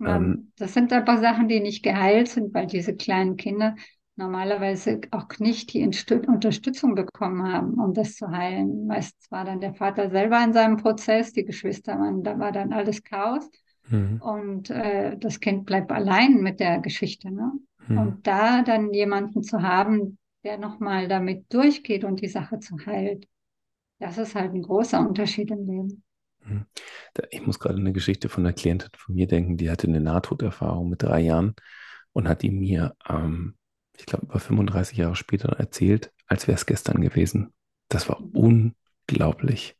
Ähm, das sind einfach Sachen, die nicht geheilt sind, weil diese kleinen Kinder normalerweise auch nicht die Unterstützung bekommen haben, um das zu heilen. Meistens war dann der Vater selber in seinem Prozess, die Geschwister waren, da war dann alles Chaos. Mhm. Und äh, das Kind bleibt allein mit der Geschichte. Ne? Mhm. Und da dann jemanden zu haben, der nochmal damit durchgeht und die Sache zu heilt, das ist halt ein großer Unterschied im Leben. Mhm. Ich muss gerade eine Geschichte von einer Klientin von mir denken, die hatte eine Nahtoderfahrung mit drei Jahren und hat die mir, ähm, ich glaube, über 35 Jahre später erzählt, als wäre es gestern gewesen. Das war unglaublich,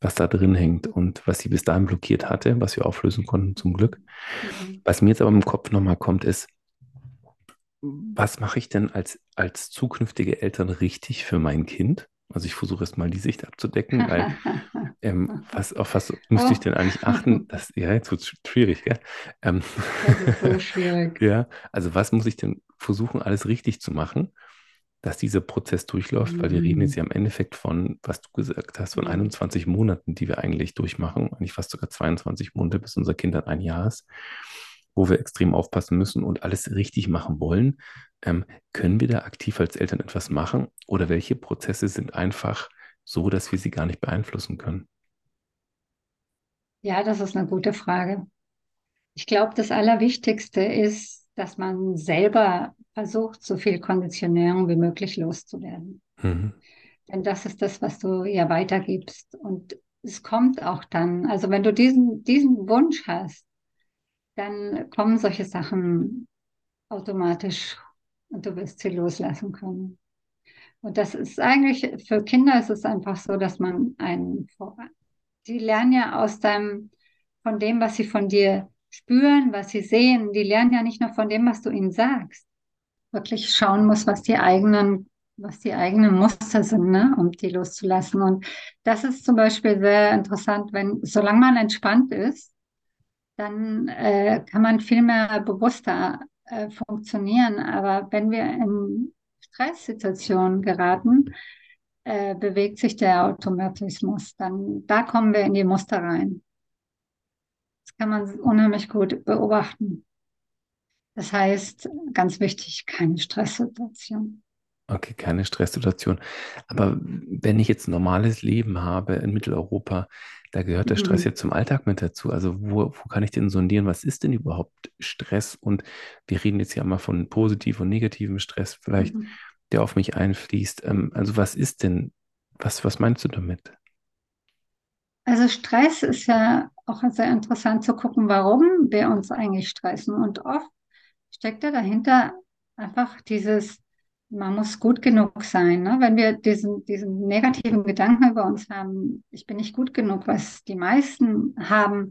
was da drin hängt und was sie bis dahin blockiert hatte, was wir auflösen konnten zum Glück. Mhm. Was mir jetzt aber im Kopf nochmal kommt, ist, was mache ich denn als, als zukünftige Eltern richtig für mein Kind? Also ich versuche erst mal die Sicht abzudecken, weil ähm, was, auf was müsste ich denn eigentlich achten? Das, ja, jetzt wird es schwierig, gell? Ähm, das ist so schwierig. ja, also was muss ich denn versuchen, alles richtig zu machen, dass dieser Prozess durchläuft? Mhm. Weil wir reden jetzt ja im Endeffekt von, was du gesagt hast, von 21 Monaten, die wir eigentlich durchmachen, eigentlich fast sogar 22 Monate, bis unser Kind dann ein Jahr ist wo wir extrem aufpassen müssen und alles richtig machen wollen. Ähm, können wir da aktiv als Eltern etwas machen oder welche Prozesse sind einfach so, dass wir sie gar nicht beeinflussen können? Ja, das ist eine gute Frage. Ich glaube, das Allerwichtigste ist, dass man selber versucht, so viel Konditionierung wie möglich loszuwerden. Mhm. Denn das ist das, was du ja weitergibst. Und es kommt auch dann, also wenn du diesen, diesen Wunsch hast, dann kommen solche Sachen automatisch und du wirst sie loslassen können. Und das ist eigentlich, für Kinder ist es einfach so, dass man einen, die lernen ja aus deinem, von dem, was sie von dir spüren, was sie sehen. Die lernen ja nicht nur von dem, was du ihnen sagst. Wirklich schauen muss, was die eigenen, was die eigenen Muster sind, ne, um die loszulassen. Und das ist zum Beispiel sehr interessant, wenn, solange man entspannt ist, dann äh, kann man viel mehr bewusster äh, funktionieren. Aber wenn wir in Stresssituationen geraten, äh, bewegt sich der Automatismus. Dann, da kommen wir in die Muster rein. Das kann man unheimlich gut beobachten. Das heißt, ganz wichtig, keine Stresssituation. Okay, keine Stresssituation. Aber wenn ich jetzt ein normales Leben habe in Mitteleuropa, da gehört der Stress Mhm. ja zum Alltag mit dazu. Also wo, wo kann ich denn sondieren, was ist denn überhaupt Stress? Und wir reden jetzt ja mal von positiv und negativem Stress, vielleicht, Mhm. der auf mich einfließt. Ähm, also was ist denn, was, was meinst du damit? Also Stress ist ja auch sehr interessant zu gucken, warum wir uns eigentlich stressen. Und oft steckt ja dahinter einfach dieses, man muss gut genug sein. Ne? Wenn wir diesen, diesen negativen Gedanken über uns haben, ich bin nicht gut genug, was die meisten haben.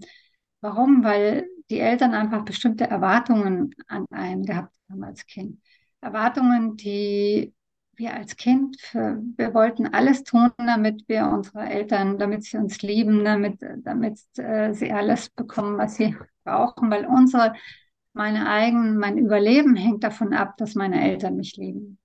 Warum? Weil die Eltern einfach bestimmte Erwartungen an einen gehabt haben als Kind. Erwartungen, die wir als Kind, für, wir wollten alles tun, damit wir unsere Eltern, damit sie uns lieben, damit, damit äh, sie alles bekommen, was sie brauchen, weil unsere, meine eigenen, mein Überleben hängt davon ab, dass meine Eltern mich lieben.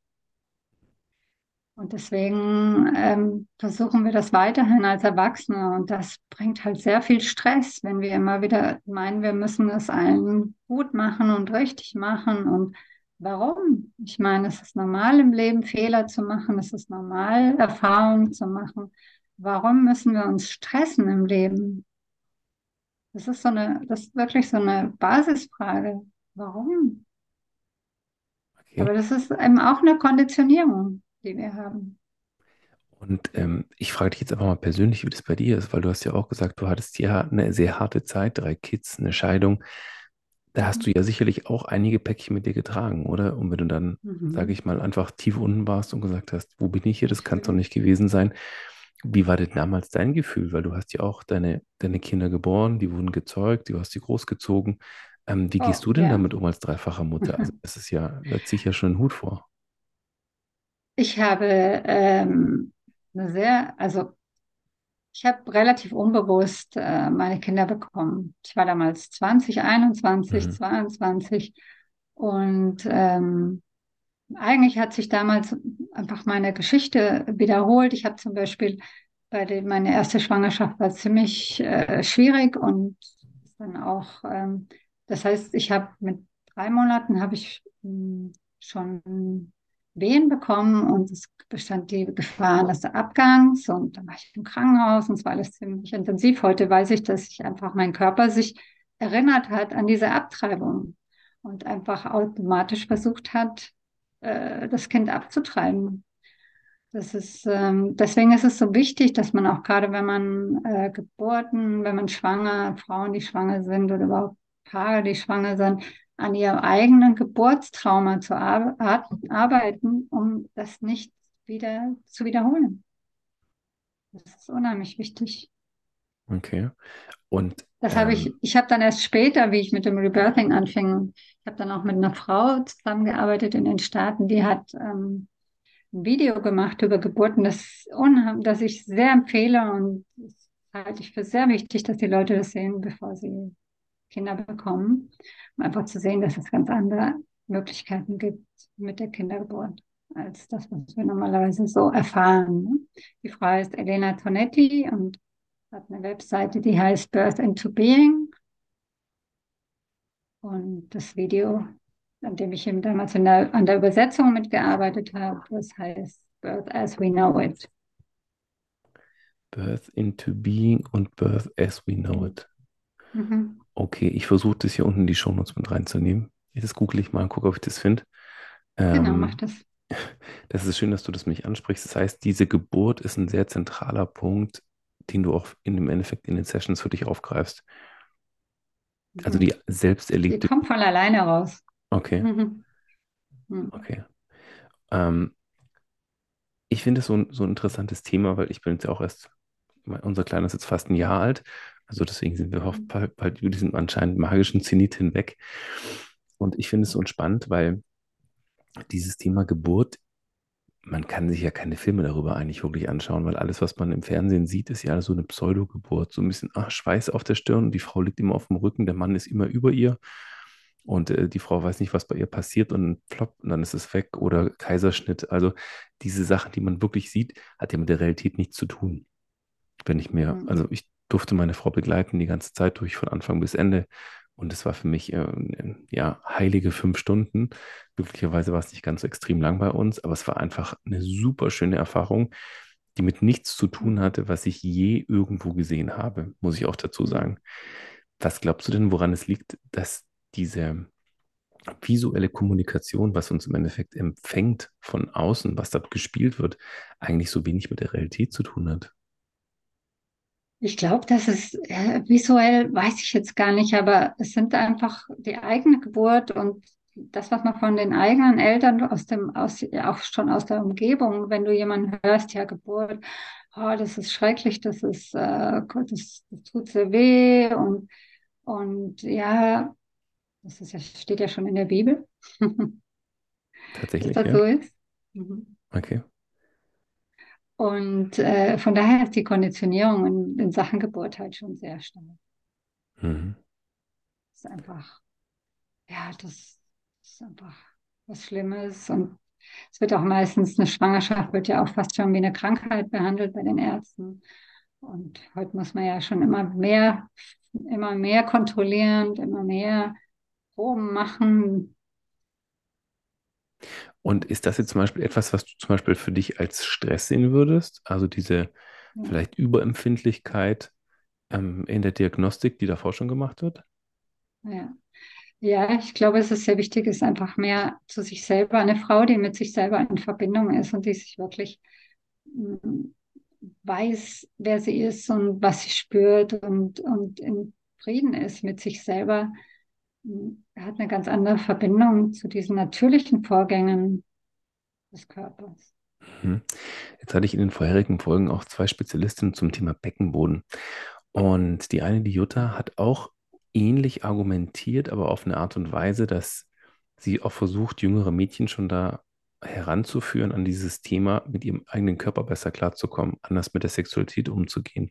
Und deswegen ähm, versuchen wir das weiterhin als Erwachsene. Und das bringt halt sehr viel Stress, wenn wir immer wieder meinen, wir müssen es allen gut machen und richtig machen. Und warum? Ich meine, es ist normal im Leben, Fehler zu machen. Es ist normal, Erfahrungen zu machen. Warum müssen wir uns stressen im Leben? Das ist so eine, das ist wirklich so eine Basisfrage. Warum? Okay. Aber das ist eben auch eine Konditionierung, die wir haben. Und ähm, ich frage dich jetzt einfach mal persönlich, wie das bei dir ist, weil du hast ja auch gesagt, du hattest ja eine sehr harte Zeit, drei Kids, eine Scheidung. Da hast du ja sicherlich auch einige Päckchen mit dir getragen, oder? Und wenn du dann, Mhm. sage ich mal, einfach tief unten warst und gesagt hast, wo bin ich hier, das kann es doch nicht gewesen sein. Wie war denn damals dein Gefühl? Weil du hast ja auch deine, deine Kinder geboren, die wurden gezeugt, du hast sie großgezogen. Ähm, wie gehst Oh, du denn ja. damit um als dreifache Mutter? Also das ist ja, da ziehe ich ja schon einen Hut vor. Ich habe ähm, sehr, also ich habe relativ unbewusst äh, meine Kinder bekommen. Ich war damals 20, 21, Mhm. 22 und ähm, eigentlich hat sich damals einfach meine Geschichte wiederholt. Ich habe zum Beispiel bei dem, meine erste Schwangerschaft war ziemlich äh, schwierig und dann auch, ähm, das heißt, ich habe mit drei Monaten habe ich mh, schon Wehen bekommen und es bestand die Gefahr eines Abgangs und dann war ich im Krankenhaus und es war alles ziemlich intensiv. Heute weiß ich, dass sich einfach mein Körper sich erinnert hat an diese Abtreibung und einfach automatisch versucht hat, äh, das Kind abzutreiben. Das ist, ähm, deswegen ist es so wichtig, dass man auch gerade, wenn man äh, Geburten, wenn man schwanger, Frauen, die schwanger sind oder überhaupt Paare, die schwanger sind, an ihrem eigenen Geburtstrauma zu ar ar arbeiten, um das nicht wieder zu wiederholen. Das ist unheimlich wichtig. Okay. Und Das habe ich, ähm, ich habe dann erst später, wie ich mit dem Rebirthing anfing, ich habe dann auch mit einer Frau zusammengearbeitet in den Staaten, die hat ähm, ein Video gemacht über Geburten, das, das ich sehr empfehle und das halte ich für sehr wichtig, dass die Leute das sehen, bevor sie Kinder bekommen, um einfach zu sehen, dass es ganz andere Möglichkeiten gibt mit der Kindergeburt als das, was wir normalerweise so erfahren. ne? Die Frau heißt Elena Tonetti und hat eine Webseite, die heißt Birth into Being. Und das Video, an dem ich eben damals der, an der Übersetzung mitgearbeitet habe, das heißt Birth as we know it. Birth into Being und Birth as we know it. Mhm. Okay, ich versuche das hier unten in die Shownotes mit reinzunehmen. Das google ich mal und gucke, ob ich das finde. Genau, Ähm, mach das. das ist schön, dass du das mich ansprichst. Das heißt, diese Geburt ist ein sehr zentraler Punkt, den du auch in dem Endeffekt in den Sessions für dich aufgreifst. Also Mhm. die selbst Die erlebte. kommt von alleine raus. Okay, Mhm. Mhm. okay. Ähm, ich finde es so, ein- so ein interessantes Thema, weil ich bin jetzt ja auch erst, unser Kleiner ist jetzt fast ein Jahr alt. Also deswegen sind wir hoff- bald, bald über diesen anscheinend magischen Zenit hinweg. Und ich finde es so spannend, weil dieses Thema Geburt, man kann sich ja keine Filme darüber eigentlich wirklich anschauen, weil alles, was man im Fernsehen sieht, ist ja so eine Pseudogeburt. So ein bisschen ah, Schweiß auf der Stirn, die Frau liegt immer auf dem Rücken, der Mann ist immer über ihr. und äh, die Frau weiß nicht, was bei ihr passiert und plopp, und dann ist es weg oder Kaiserschnitt. Also diese Sachen, die man wirklich sieht, hat ja mit der Realität nichts zu tun. Wenn ich mir, Mhm. also ich durfte meine Frau begleiten die ganze Zeit durch, von Anfang bis Ende. Und es war für mich, äh, ja, heilige fünf Stunden. Glücklicherweise war es nicht ganz so extrem lang bei uns, aber es war einfach eine super schöne Erfahrung, die mit nichts zu tun hatte, was ich je irgendwo gesehen habe, muss ich auch dazu sagen. Was glaubst du denn, woran es liegt, dass diese visuelle Kommunikation, was uns im Endeffekt empfängt von außen, was dort gespielt wird, eigentlich so wenig mit der Realität zu tun hat? Ich glaube, dass es äh, visuell, weiß ich jetzt gar nicht, aber es sind einfach die eigene Geburt und das, was man von den eigenen Eltern aus dem, aus, auch schon aus der Umgebung, wenn du jemanden hörst, ja, Geburt, oh, das ist schrecklich, das ist, äh, das, das tut sehr weh und, und ja, das ist ja, steht ja schon in der Bibel, dass Tatsächlich, das ja. so ist. Mhm. Okay. Und äh, von daher ist die Konditionierung in, in Sachen Geburt halt schon sehr stark. Mhm. Das ist einfach, ja, das ist einfach was Schlimmes. Und es wird auch meistens, eine Schwangerschaft wird ja auch fast schon wie eine Krankheit behandelt bei den Ärzten. Und heute muss man ja schon immer mehr, immer mehr kontrollieren, immer mehr Proben machen. Und ist das jetzt zum Beispiel etwas, was du zum Beispiel für dich als Stress sehen würdest? Also diese Ja. vielleicht Überempfindlichkeit ähm, in der Diagnostik, die davor schon gemacht wird? Ja. Ja, ich glaube, es ist sehr wichtig, ist einfach mehr zu sich selber, eine Frau, die mit sich selber in Verbindung ist und die sich wirklich mm, weiß, wer sie ist und was sie spürt und, und in Frieden ist mit sich selber, mm, hat eine ganz andere Verbindung zu diesen natürlichen Vorgängen des Körpers. Mhm. Jetzt hatte ich in den vorherigen Folgen auch zwei Spezialistinnen zum Thema Beckenboden. Und die eine, die Jutta, hat auch ähnlich argumentiert, aber auf eine Art und Weise, dass sie auch versucht, jüngere Mädchen schon da heranzuführen an dieses Thema, mit ihrem eigenen Körper besser klarzukommen, anders mit der Sexualität umzugehen,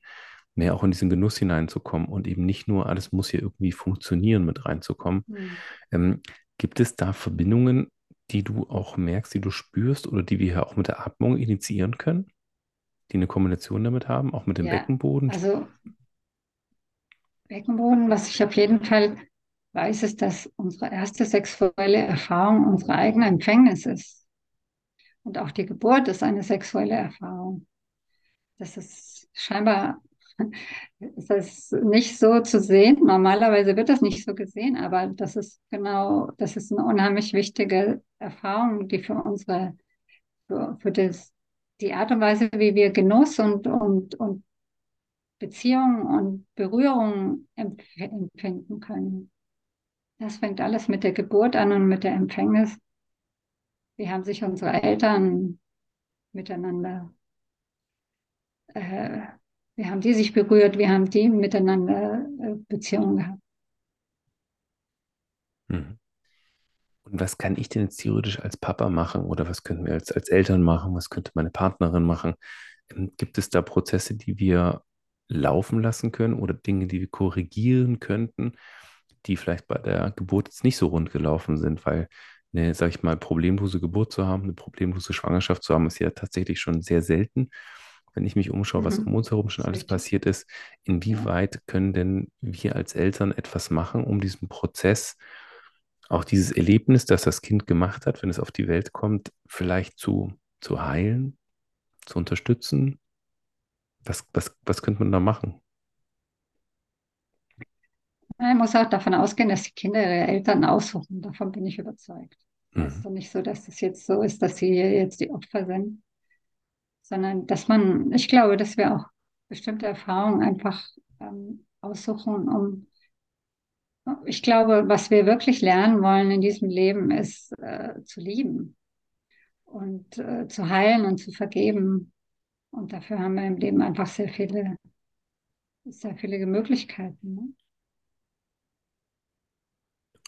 mehr auch in diesen Genuss hineinzukommen und eben nicht nur alles muss hier irgendwie funktionieren mit reinzukommen. Hm. Ähm, gibt es da Verbindungen, die du auch merkst, die du spürst oder die wir hier auch mit der Atmung initiieren können, die eine Kombination damit haben, auch mit dem Ja, Beckenboden? also Beckenboden, was ich auf jeden Fall weiß, ist, dass unsere erste sexuelle Erfahrung unsere eigene Empfängnis ist. Und auch die Geburt ist eine sexuelle Erfahrung. Das ist scheinbar ist das nicht so zu sehen. Normalerweise wird das nicht so gesehen, aber das ist genau, das ist eine unheimlich wichtige Erfahrung, die für unsere, für, für das, die Art und Weise, wie wir Genuss und, und, und Beziehung und Berührung empf empfinden können. Das fängt alles mit der Geburt an und mit der Empfängnis. Wie haben sich unsere Eltern miteinander, äh, wie haben die sich berührt, wie haben die miteinander äh, Beziehungen gehabt. Mhm. Und was kann ich denn jetzt theoretisch als Papa machen oder was könnten wir als, als Eltern machen? Was könnte meine Partnerin machen? Ähm, Gibt es da Prozesse, die wir laufen lassen können oder Dinge, die wir korrigieren könnten, die vielleicht bei der Geburt jetzt nicht so rund gelaufen sind, weil eine, sag ich mal, problemlose Geburt zu haben, eine problemlose Schwangerschaft zu haben, ist ja tatsächlich schon sehr selten. Wenn ich mich umschaue, was Mhm. um uns herum schon alles passiert ist, inwieweit können denn wir als Eltern etwas machen, um diesen Prozess, auch dieses Erlebnis, das das Kind gemacht hat, wenn es auf die Welt kommt, vielleicht zu, zu heilen, zu unterstützen? Was, was, was könnte man da machen? Man muss auch davon ausgehen, dass die Kinder ihre Eltern aussuchen. Davon bin ich überzeugt. Es ist Mhm. doch nicht so, dass es jetzt so ist, dass sie jetzt die Opfer sind, sondern dass man, ich glaube, dass wir auch bestimmte Erfahrungen einfach ähm, aussuchen, um, ich glaube, was wir wirklich lernen wollen in diesem Leben, ist äh, zu lieben und äh, zu heilen und zu vergeben. Und dafür haben wir im Leben einfach sehr viele, sehr viele Möglichkeiten. Ne?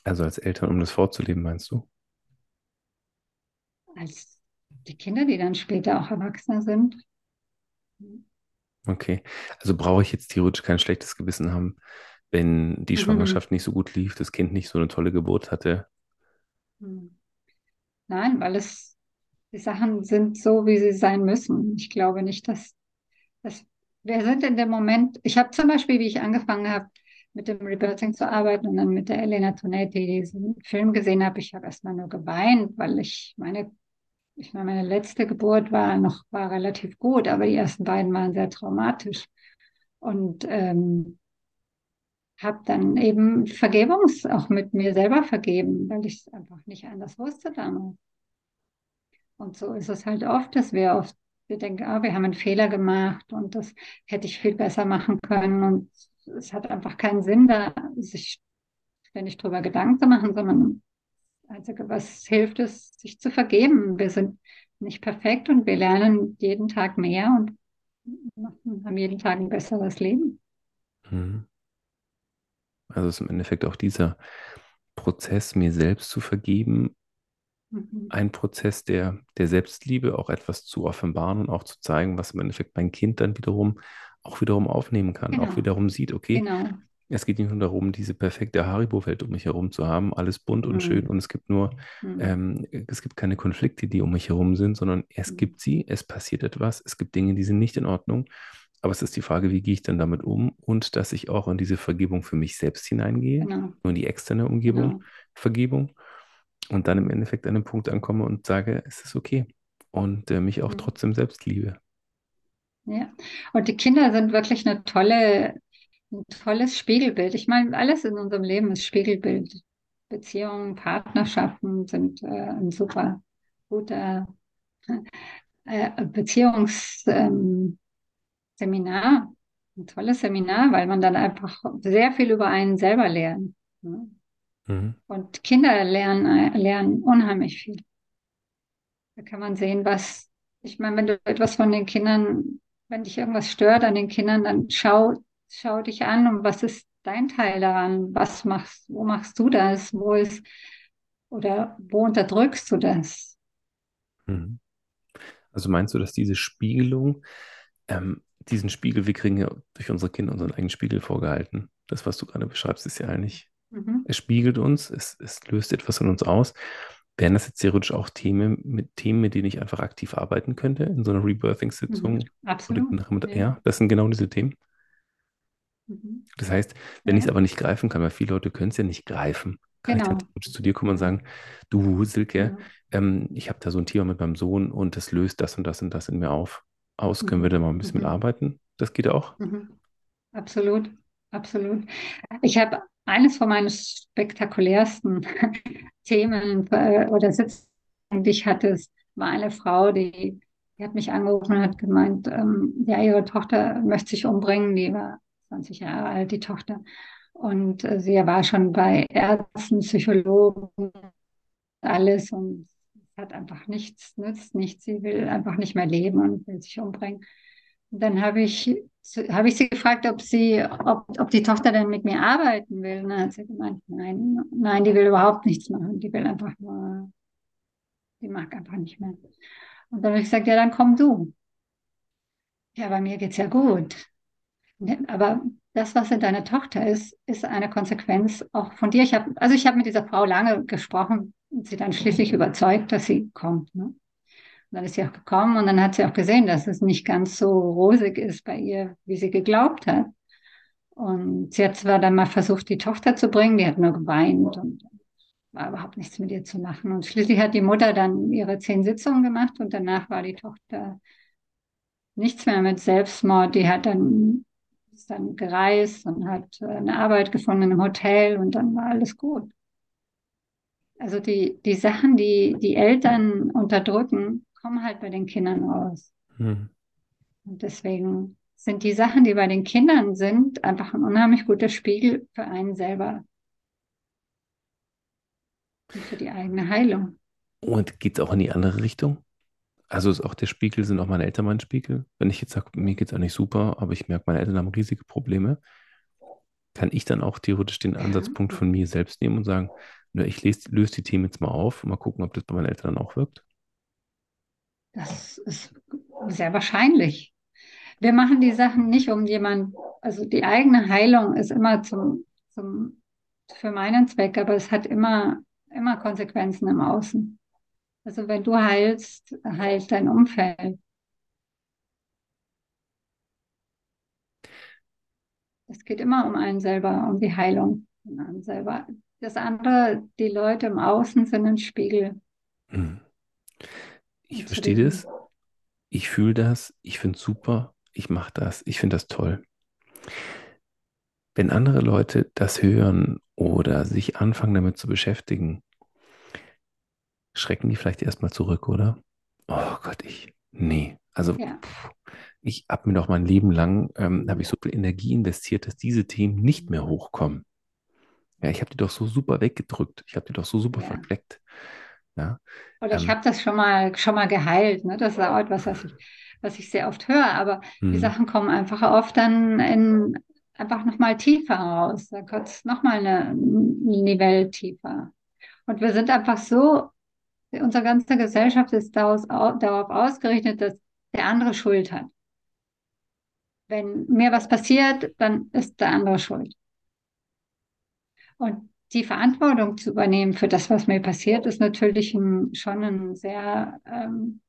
Also als Eltern, um das vorzuleben, meinst du? Als die Kinder, die dann später auch Erwachsene sind. Okay. Also brauche ich jetzt theoretisch kein schlechtes Gewissen haben, wenn die Mhm. Schwangerschaft nicht so gut lief, das Kind nicht so eine tolle Geburt hatte? Hm. Nein, weil es, die Sachen sind so, wie sie sein müssen. Ich glaube nicht, dass, dass wir sind in dem Moment, ich habe zum Beispiel, wie ich angefangen habe, mit dem Rebirthing zu arbeiten und dann mit der Elena Tonetti diesen Film gesehen habe, ich habe erstmal nur geweint, weil ich meine, ich meine, meine letzte Geburt war noch, war relativ gut, aber die ersten beiden waren sehr traumatisch. Und ähm, habe dann eben Vergebungs auch mit mir selber vergeben, weil ich es einfach nicht anders wusste damals. Und so ist es halt oft, dass wir oft, wir denken, ah, wir haben einen Fehler gemacht und das hätte ich viel besser machen können und es hat einfach keinen Sinn, da sich ständig drüber Gedanken zu machen, sondern Einzige, was hilft, ist, sich zu vergeben. Wir sind nicht perfekt und wir lernen jeden Tag mehr und haben jeden Tag ein besseres Leben. Mhm. Also ist im Endeffekt auch dieser Prozess, mir selbst zu vergeben, Mhm. ein Prozess der, der Selbstliebe, auch etwas zu offenbaren und auch zu zeigen, was im Endeffekt mein Kind dann wiederum auch wiederum aufnehmen kann, auch Genau, wiederum sieht, okay, genau. Es geht nicht nur darum, diese perfekte Haribo-Welt um mich herum zu haben, alles bunt und schön Mhm. und es gibt nur, Mhm. ähm, es gibt keine Konflikte, die um mich herum sind, sondern es Mhm. gibt sie, es passiert etwas, es gibt Dinge, die sind nicht in Ordnung, aber es ist die Frage, wie gehe ich dann damit um und dass ich auch in diese Vergebung für mich selbst hineingehe, Genau, nur in die externe Umgebung, genau. Vergebung und dann im Endeffekt an einem Punkt ankomme und sage, es ist okay und äh, mich auch Mhm. trotzdem selbst liebe. Ja, und die Kinder sind wirklich eine tolle, ein tolles Spiegelbild. Ich meine, alles in unserem Leben ist Spiegelbild. Beziehungen, Partnerschaften sind äh, ein super guter äh, Beziehungsseminar, ähm, ein tolles Seminar, weil man dann einfach sehr viel über einen selber lernt. Ne? Mhm. Und Kinder lernen, äh, lernen unheimlich viel. Da kann man sehen, was, ich meine, wenn du etwas von den Kindern, wenn dich irgendwas stört an den Kindern, dann schau, schau dich an und was ist dein Teil daran? Was machst, wo machst du das? Wo ist, oder wo unterdrückst du das? Mhm. Also meinst du, dass diese Spiegelung, ähm, diesen Spiegel, wir kriegen ja durch unsere Kinder unseren eigenen Spiegel vorgehalten. Das, was du gerade beschreibst, ist ja eigentlich, Mhm. es spiegelt uns, es, es löst etwas in uns aus. Wären das jetzt theoretisch auch Themen, mit Themen, mit denen ich einfach aktiv arbeiten könnte in so einer Mhm. Rebirthing-Sitzung? Oder Absolut. Ja. ja, das sind genau diese Themen. Mhm. Das heißt, wenn ich es Ja, aber nicht greifen kann, weil viele Leute können es ja nicht greifen, kann ich dann genau. zu dir kommen und sagen, du Silke, Ja. ähm, ich habe da so ein Thema mit meinem Sohn und das löst das und das und das in mir auf. Aus, können wir da mal ein bisschen mit Mhm. arbeiten? Das geht auch? Mhm. Absolut, absolut. Ich habe eines von meinen spektakulärsten Themen äh, oder Sitzungen, die ich hatte, war eine Frau, die, die hat mich angerufen und hat gemeint, ähm, ja, ihre Tochter möchte sich umbringen, die war 20 Jahre alt, die Tochter. Und äh, sie war schon bei Ärzten, Psychologen, alles und es hat einfach nichts, nützt nichts. Sie will einfach nicht mehr leben und will sich umbringen. Und dann habe ich, habe ich sie gefragt, ob sie, ob, ob die Tochter denn mit mir arbeiten will. Und dann hat sie gemeint, nein, nein, die will überhaupt nichts machen. Die will einfach nur, die mag einfach nicht mehr. Und dann habe ich gesagt, ja, dann komm du. Ja, bei mir geht's ja gut. Aber das, was in deiner Tochter ist, ist eine Konsequenz auch von dir. Ich habe, also ich habe mit dieser Frau lange gesprochen und sie dann schließlich überzeugt, dass sie kommt. Ne? Und dann ist sie auch gekommen und dann hat sie auch gesehen, dass es nicht ganz so rosig ist bei ihr, wie sie geglaubt hat. Und sie hat zwar dann mal versucht, die Tochter zu bringen, die hat nur geweint und war überhaupt nichts mit ihr zu machen. Und schließlich hat die Mutter dann ihre zehn Sitzungen gemacht und danach war die Tochter nichts mehr mit Selbstmord. Die hat dann, ist dann gereist und hat äh, eine Arbeit gefunden in einem Hotel und dann war alles gut. Also die, die Sachen, die die Eltern unterdrücken, kommen halt bei den Kindern raus. Hm. Und deswegen sind die Sachen, die bei den Kindern sind, einfach ein unheimlich guter Spiegel für einen selber und für die eigene Heilung. Und geht es auch in die andere Richtung? Also ist auch der Spiegel, sind auch meine Eltern mein Spiegel? Wenn ich jetzt sage, mir geht es eigentlich super, aber ich merke, meine Eltern haben riesige Probleme, kann ich dann auch theoretisch den Ansatzpunkt von mir selbst nehmen und sagen, na, ich lese, löse die Themen jetzt mal auf und mal gucken, ob das bei meinen Eltern dann auch wirkt? Das ist sehr wahrscheinlich. wir machen die Sachen nicht um jemand, also die eigene Heilung ist immer zum, zum, für meinen Zweck, aber es hat immer, immer Konsequenzen im Außen. Also wenn du heilst, heilt dein Umfeld. Es geht immer um einen selber, um die Heilung von einem selber. Das andere, die Leute im Außen sind ein Spiegel. Hm. Ich verstehe das. Ich fühle das. Ich finde es super. Ich mache das. Ich finde das toll. Wenn andere Leute das hören oder sich anfangen damit zu beschäftigen, schrecken die vielleicht erstmal zurück, oder? Oh Gott, ich. Nee. Also Ja, ich habe mir doch mein Leben lang, ähm, habe ich so viel Energie investiert, dass diese Themen nicht mehr hochkommen. Ja, ich habe die doch so super weggedrückt. Ich habe die doch so super ja. verkleckt. Ja, Oder ich ähm, habe das schon mal, schon mal geheilt. Ne? Das ist auch etwas, was ich, was ich sehr oft höre. Aber die hm, Sachen kommen einfach oft dann in, einfach nochmal tiefer raus. Da kommt es nochmal eine, ein Nivell tiefer. Und wir sind einfach so, unsere ganze Gesellschaft ist daraus, au- darauf ausgerichtet, dass der andere Schuld hat. Wenn mir was passiert, dann ist der andere schuld. Und die Verantwortung zu übernehmen für das, was mir passiert, ist natürlich ein, schon ein sehr ähm,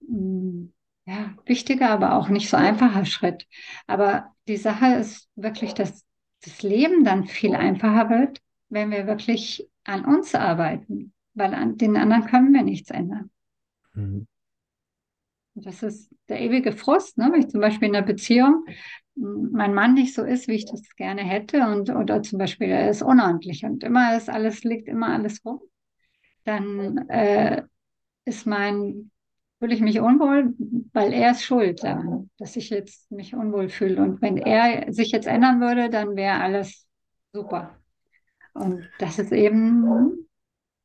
mm, ja, wichtiger, aber auch nicht so einfacher Schritt. Aber die Sache ist wirklich, dass das Leben dann viel einfacher wird, wenn wir wirklich an uns arbeiten, weil an den anderen können wir nichts ändern. hm, Und Das ist der ewige Frust, ne? Wenn ich zum Beispiel in einer Beziehung mein Mann nicht so ist, wie ich das gerne hätte, und oder zum Beispiel er ist unordentlich und immer ist alles, liegt immer alles rum, dann äh, ist mein, fühle ich mich unwohl, weil er ist schuld daran, dass ich jetzt mich unwohl fühle. Und wenn er sich jetzt ändern würde, dann wäre alles super. Und das ist eben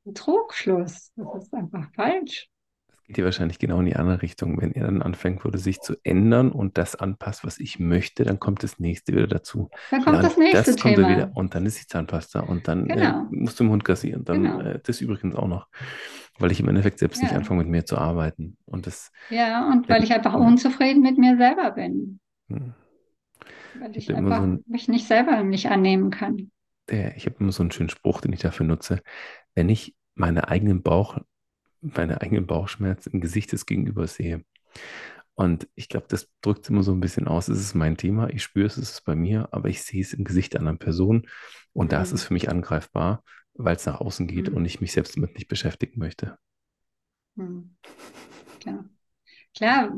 ein Trugschluss. Das ist einfach falsch. das geht ja wahrscheinlich genau in die andere Richtung. Wenn er dann anfängt würde, sich zu ändern und das anpasst, was ich möchte, dann kommt das nächste wieder dazu. Dann kommt und das nächste das kommt dann Thema. wieder und dann ist die Zahnpasta und dann äh, Genau, musst du im Hund kassieren. Dann genau. äh, das übrigens auch noch, weil ich im Endeffekt selbst nicht Ja. anfange, mit mir zu arbeiten. Und das, Ja, und weil ich einfach unzufrieden mit mir selber bin, hm. weil ich ich immer so einfach ein, mich nicht selber nicht annehmen kann. ich habe immer so einen schönen Spruch, den ich dafür nutze. Wenn ich meine eigenen Bauch, meine eigenen Bauchschmerzen im Gesicht des Gegenübers sehe, Und ich glaube, das drückt immer so ein bisschen aus. Es ist mein Thema, ich spüre es, es ist bei mir, aber ich sehe es im Gesicht der anderen Person. Und da ist es Hm, für mich angreifbar, weil es nach außen geht und hm, ich mich selbst damit nicht beschäftigen möchte. hm. Klar. Klar,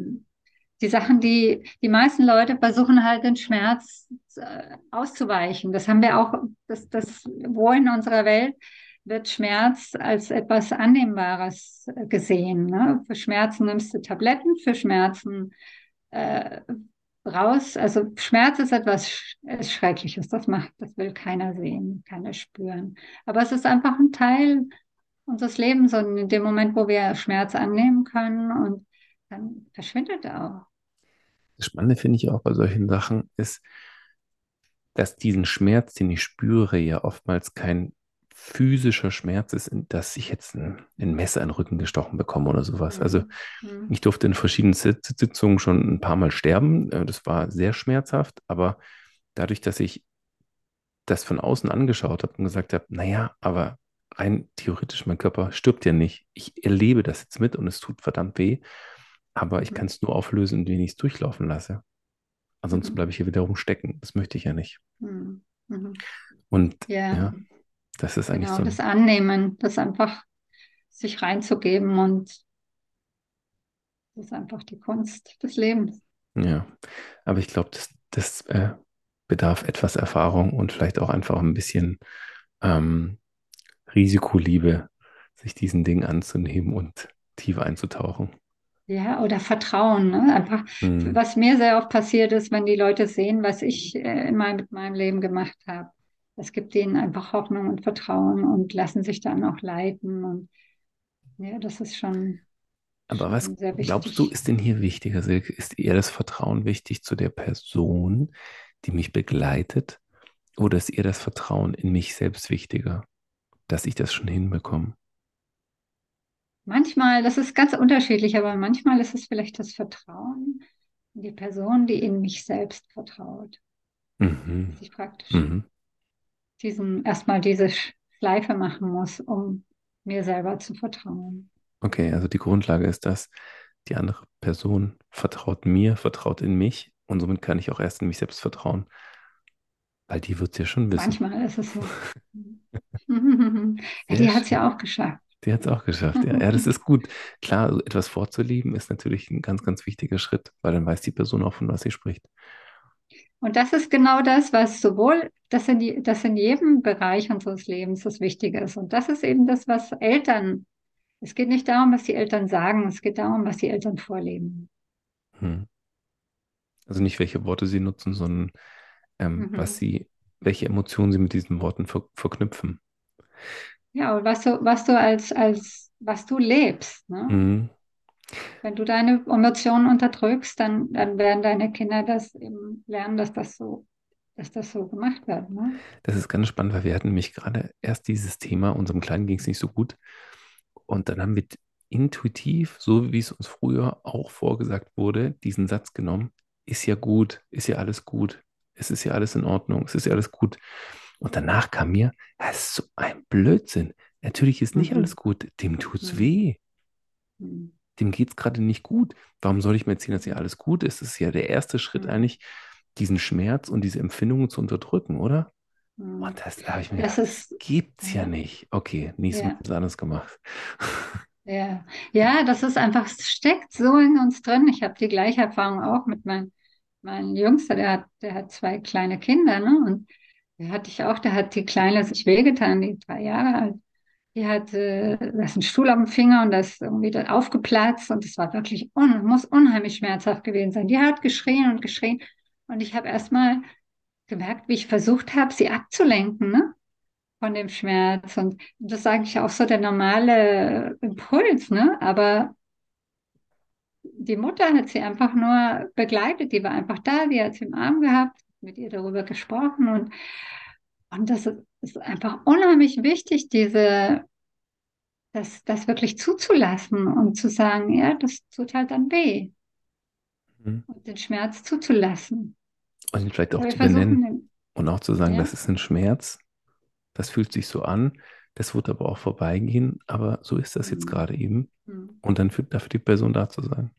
die Sachen, die die meisten Leute versuchen halt den Schmerz äh, auszuweichen. Das haben wir auch, das, das, wo in unserer Welt wird Schmerz als etwas Annehmbares äh, gesehen. Ne? Für Schmerzen nimmst du Tabletten, für Schmerzen äh, raus. Also Schmerz ist etwas Sch ist Schreckliches. Das macht, das will keiner sehen, keiner spüren. Aber es ist einfach ein Teil unseres Lebens und in dem Moment, wo wir Schmerz annehmen können und dann verschwindet er auch. Das Spannende finde ich auch bei solchen Sachen ist, dass diesen Schmerz, den ich spüre, ja oftmals kein physischer Schmerz ist, dass ich jetzt ein, ein Messer in den Rücken gestochen bekomme oder sowas. Also Hm, hm, ich durfte in verschiedenen Sitz- Sitzungen schon ein paar Mal sterben. Äh, Das war sehr schmerzhaft, aber dadurch, dass ich das von außen angeschaut habe und gesagt habe, naja, aber rein theoretisch, mein Körper stirbt ja nicht. Ich erlebe das jetzt mit und es tut verdammt weh, aber ich hm, kann es nur auflösen, indem ich es durchlaufen lasse. Ansonsten mhm, bleibe ich hier wiederum stecken. Das möchte ich ja nicht. hm, mhm. Und Ja, ja, das ist eigentlich genau, so das Annehmen, das einfach sich reinzugeben und das ist einfach die Kunst des Lebens. ja. Aber ich glaube, das, das äh, bedarf etwas Erfahrung und vielleicht auch einfach ein bisschen ähm, Risikoliebe, sich diesen Dingen anzunehmen und tief einzutauchen. Ja, oder Vertrauen, ne? Einfach, Hm. was mir sehr oft passiert ist, wenn die Leute sehen, was ich äh, in meinem, mit meinem Leben gemacht habe. Es gibt denen einfach Hoffnung und Vertrauen und lassen sich dann auch leiten. Und ja, das ist schon, Aber was schon glaubst du, ist denn hier wichtiger, Silke? Ist eher das Vertrauen wichtig zu der Person, die mich begleitet, oder ist eher das Vertrauen in mich selbst wichtiger, dass ich das schon hinbekomme? Manchmal, das ist ganz unterschiedlich, aber manchmal ist es vielleicht das Vertrauen, die Person, die in mich selbst vertraut. Mhm. Dass ich praktisch Mhm. Diesen, erstmal diese Schleife machen muss, um mir selber zu vertrauen. Okay, also die Grundlage ist, dass die andere Person vertraut mir, vertraut in mich und somit kann ich auch erst in mich selbst vertrauen, weil die wird es ja schon wissen. Manchmal ist es so. ja, die hat es ja auch geschafft. Die hat es auch geschafft, ja. Ja, das ist gut. Klar, etwas vorzuleben ist natürlich ein ganz, ganz wichtiger Schritt, weil dann weiß die Person auch, von was sie spricht. Und das ist genau das, was sowohl, das in, das in jedem Bereich unseres Lebens das Wichtige ist. Und das ist eben das, was Eltern, es geht nicht darum, was die Eltern sagen, es geht darum, was die Eltern vorleben. Hm. Also nicht, welche Worte sie nutzen, sondern ähm, Mhm. was sie, welche Emotionen sie mit diesen Worten ver verknüpfen. Ja, und was du, was du als, als, was du lebst, ne? Mhm. Wenn du deine Emotionen unterdrückst, dann, dann werden deine Kinder das eben lernen, dass das so, dass das so gemacht wird, ne? Das ist ganz spannend, weil wir hatten nämlich gerade erst dieses Thema, unserem Kleinen ging es nicht so gut. Und dann haben wir intuitiv, so wie es uns früher auch vorgesagt wurde, diesen Satz genommen, ist ja gut, ist ja alles gut, es ist ja alles in Ordnung, es ist ja alles gut. Und danach kam mir, das ist so ein Blödsinn. Natürlich ist nicht Mhm. alles gut, dem tut's Mhm. weh, Hm. Dem geht's gerade nicht gut. Warum soll ich mir erzählen, dass ja alles gut ist? Das ist ja der erste Schritt Mhm. eigentlich, diesen Schmerz und diese Empfindungen zu unterdrücken, oder? Hm. Und das da habe ich mir Das ist, das gibt's ja ja. nicht. Okay, Mal Ja. anderes gemacht. Ja, ja, das ist einfach, es steckt so in uns drin. Ich habe die gleiche Erfahrung auch mit meinem, meinem Jüngster, der hat, der hat zwei kleine Kinder, ne? Und der hatte ich auch, der hat die Kleine sich wehgetan, die drei Jahre alt. Die hatte, da ist ein Stuhl am Finger und das irgendwie dann aufgeplatzt und es war wirklich, un, muss unheimlich schmerzhaft gewesen sein. Die hat geschrien und geschrien und ich habe erstmal gemerkt, wie ich versucht habe, sie abzulenken, ne? Von dem Schmerz. Und das ist eigentlich auch so der normale Impuls, ne? Aber die Mutter hat sie einfach nur begleitet, die war einfach da, die hat sie im Arm gehabt, mit ihr darüber gesprochen und, und das ist, ist einfach unheimlich wichtig, diese, das, das wirklich zuzulassen und zu sagen, ja, das tut halt dann weh Mhm. und den Schmerz zuzulassen. Und ihn vielleicht auch zu benennen und auch zu sagen, ja, das ist ein Schmerz, das fühlt sich so an, das wird aber auch vorbeigehen, aber so ist das jetzt Mhm. gerade eben. hm, Und dann für, dafür die Person da zu sein.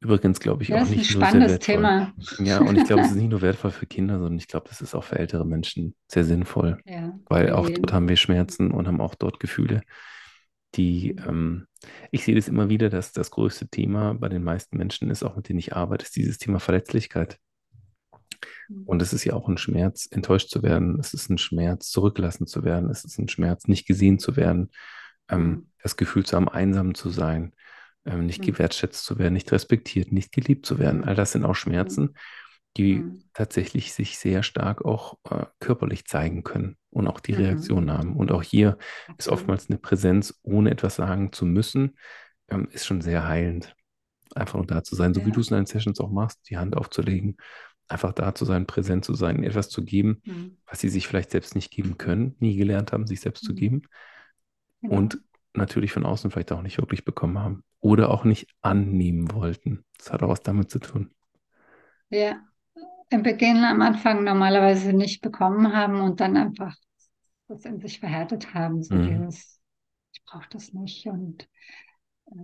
Übrigens glaube ich Ja, auch ist ein nicht nur sehr spannendes. Thema. Ja, und ich glaube, es ist nicht nur wertvoll für Kinder, sondern ich glaube, das ist auch für ältere Menschen sehr sinnvoll, Ja, weil auch dort haben wir Schmerzen und haben auch dort Gefühle, die, ähm, ich sehe das immer wieder, dass das größte Thema bei den meisten Menschen ist, auch mit denen ich arbeite, ist dieses Thema Verletzlichkeit. Mhm. Und es ist ja auch ein Schmerz, enttäuscht zu werden. Es ist ein Schmerz, zurückgelassen zu werden. Es ist ein Schmerz, nicht gesehen zu werden. Ähm, Mhm. das Gefühl zu haben, einsam zu sein, ähm, nicht Mhm. gewertschätzt zu werden, nicht respektiert, nicht geliebt zu werden. All das sind auch Schmerzen, die Mhm. tatsächlich sich sehr stark auch äh, körperlich zeigen können und auch die Mhm. Reaktion haben. Und auch hier ist Absolut. oftmals eine Präsenz, ohne etwas sagen zu müssen, ähm, ist schon sehr heilend. Einfach nur da zu sein, so wie Ja. du es in deinen Sessions auch machst, die Hand aufzulegen, einfach da zu sein, präsent zu sein, etwas zu geben, Mhm. was sie sich vielleicht selbst nicht geben können, nie gelernt haben, sich selbst zu Mhm. geben Genau. und natürlich von außen vielleicht auch nicht wirklich bekommen haben oder auch nicht annehmen wollten. Das hat auch was damit zu tun. Ja, im Beginn am Anfang normalerweise nicht bekommen haben und dann einfach das in sich verhärtet haben, so Mhm. dieses, ich brauche das nicht und äh,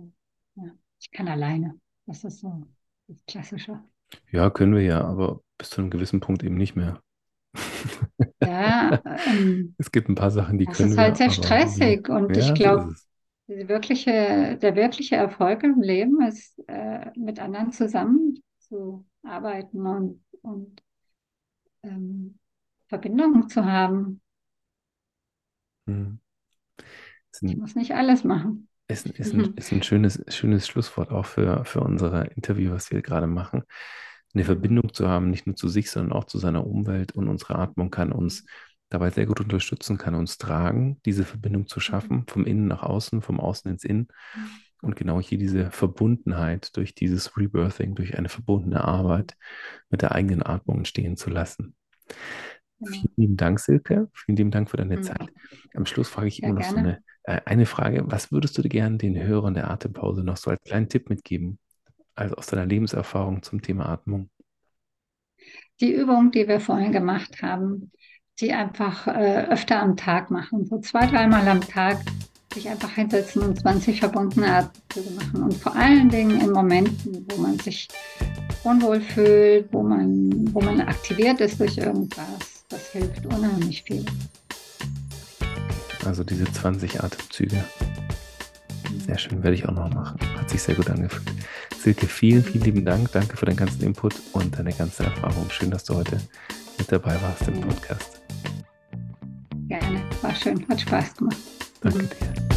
ja, ich kann alleine. Das ist so das Klassische. Ja, können wir ja, aber bis zu einem gewissen Punkt eben nicht mehr. Ja, ähm, Es gibt ein paar Sachen, die das können ist halt wir, sehr stressig und ja, ich glaube, wirkliche, der wirkliche Erfolg im Leben ist, äh, mit anderen zusammen zu arbeiten und, und ähm, Verbindungen zu haben. Hm. Ist Ich ein, muss nicht alles machen. ist, ein- ist ein, Mhm. ist ein schönes, schönes Schlusswort auch für, für unser Interview, was wir gerade machen. Eine. Verbindung zu haben, nicht nur zu sich, sondern auch zu seiner Umwelt und unsere Atmung kann uns dabei sehr gut unterstützen, kann uns tragen, diese Verbindung zu schaffen, vom Innen nach außen, vom Außen ins Innen. Und genau hier diese Verbundenheit durch dieses Rebirthing, durch eine verbundene Arbeit mit der eigenen Atmung entstehen zu lassen. Genau. Vielen lieben Dank, Silke. Vielen lieben Dank für deine Mhm. Zeit. Am Schluss frage ich Ja, immer noch so eine, äh, eine Frage. Was würdest du dir gerne den Hörern der Atempause noch so als kleinen Tipp mitgeben? also aus deiner Lebenserfahrung zum Thema Atmung? Die Übung, die wir vorhin gemacht haben, die einfach äh, öfter am Tag machen, so zwei, dreimal am Tag sich einfach hinsetzen und 20 verbundene Atemzüge machen. Und vor allen Dingen in Momenten, wo man sich unwohl fühlt, wo man, wo man aktiviert ist durch irgendwas, das hilft unheimlich viel. Also diese 20 Atemzüge. Sehr schön, werde ich auch noch machen. Hat sich sehr gut angefühlt. Silke, vielen, vielen lieben Dank. Danke für deinen ganzen Input und deine ganze Erfahrung. Schön, dass du heute mit dabei warst im Podcast. Gerne, war schön, hat Spaß gemacht. Danke dir.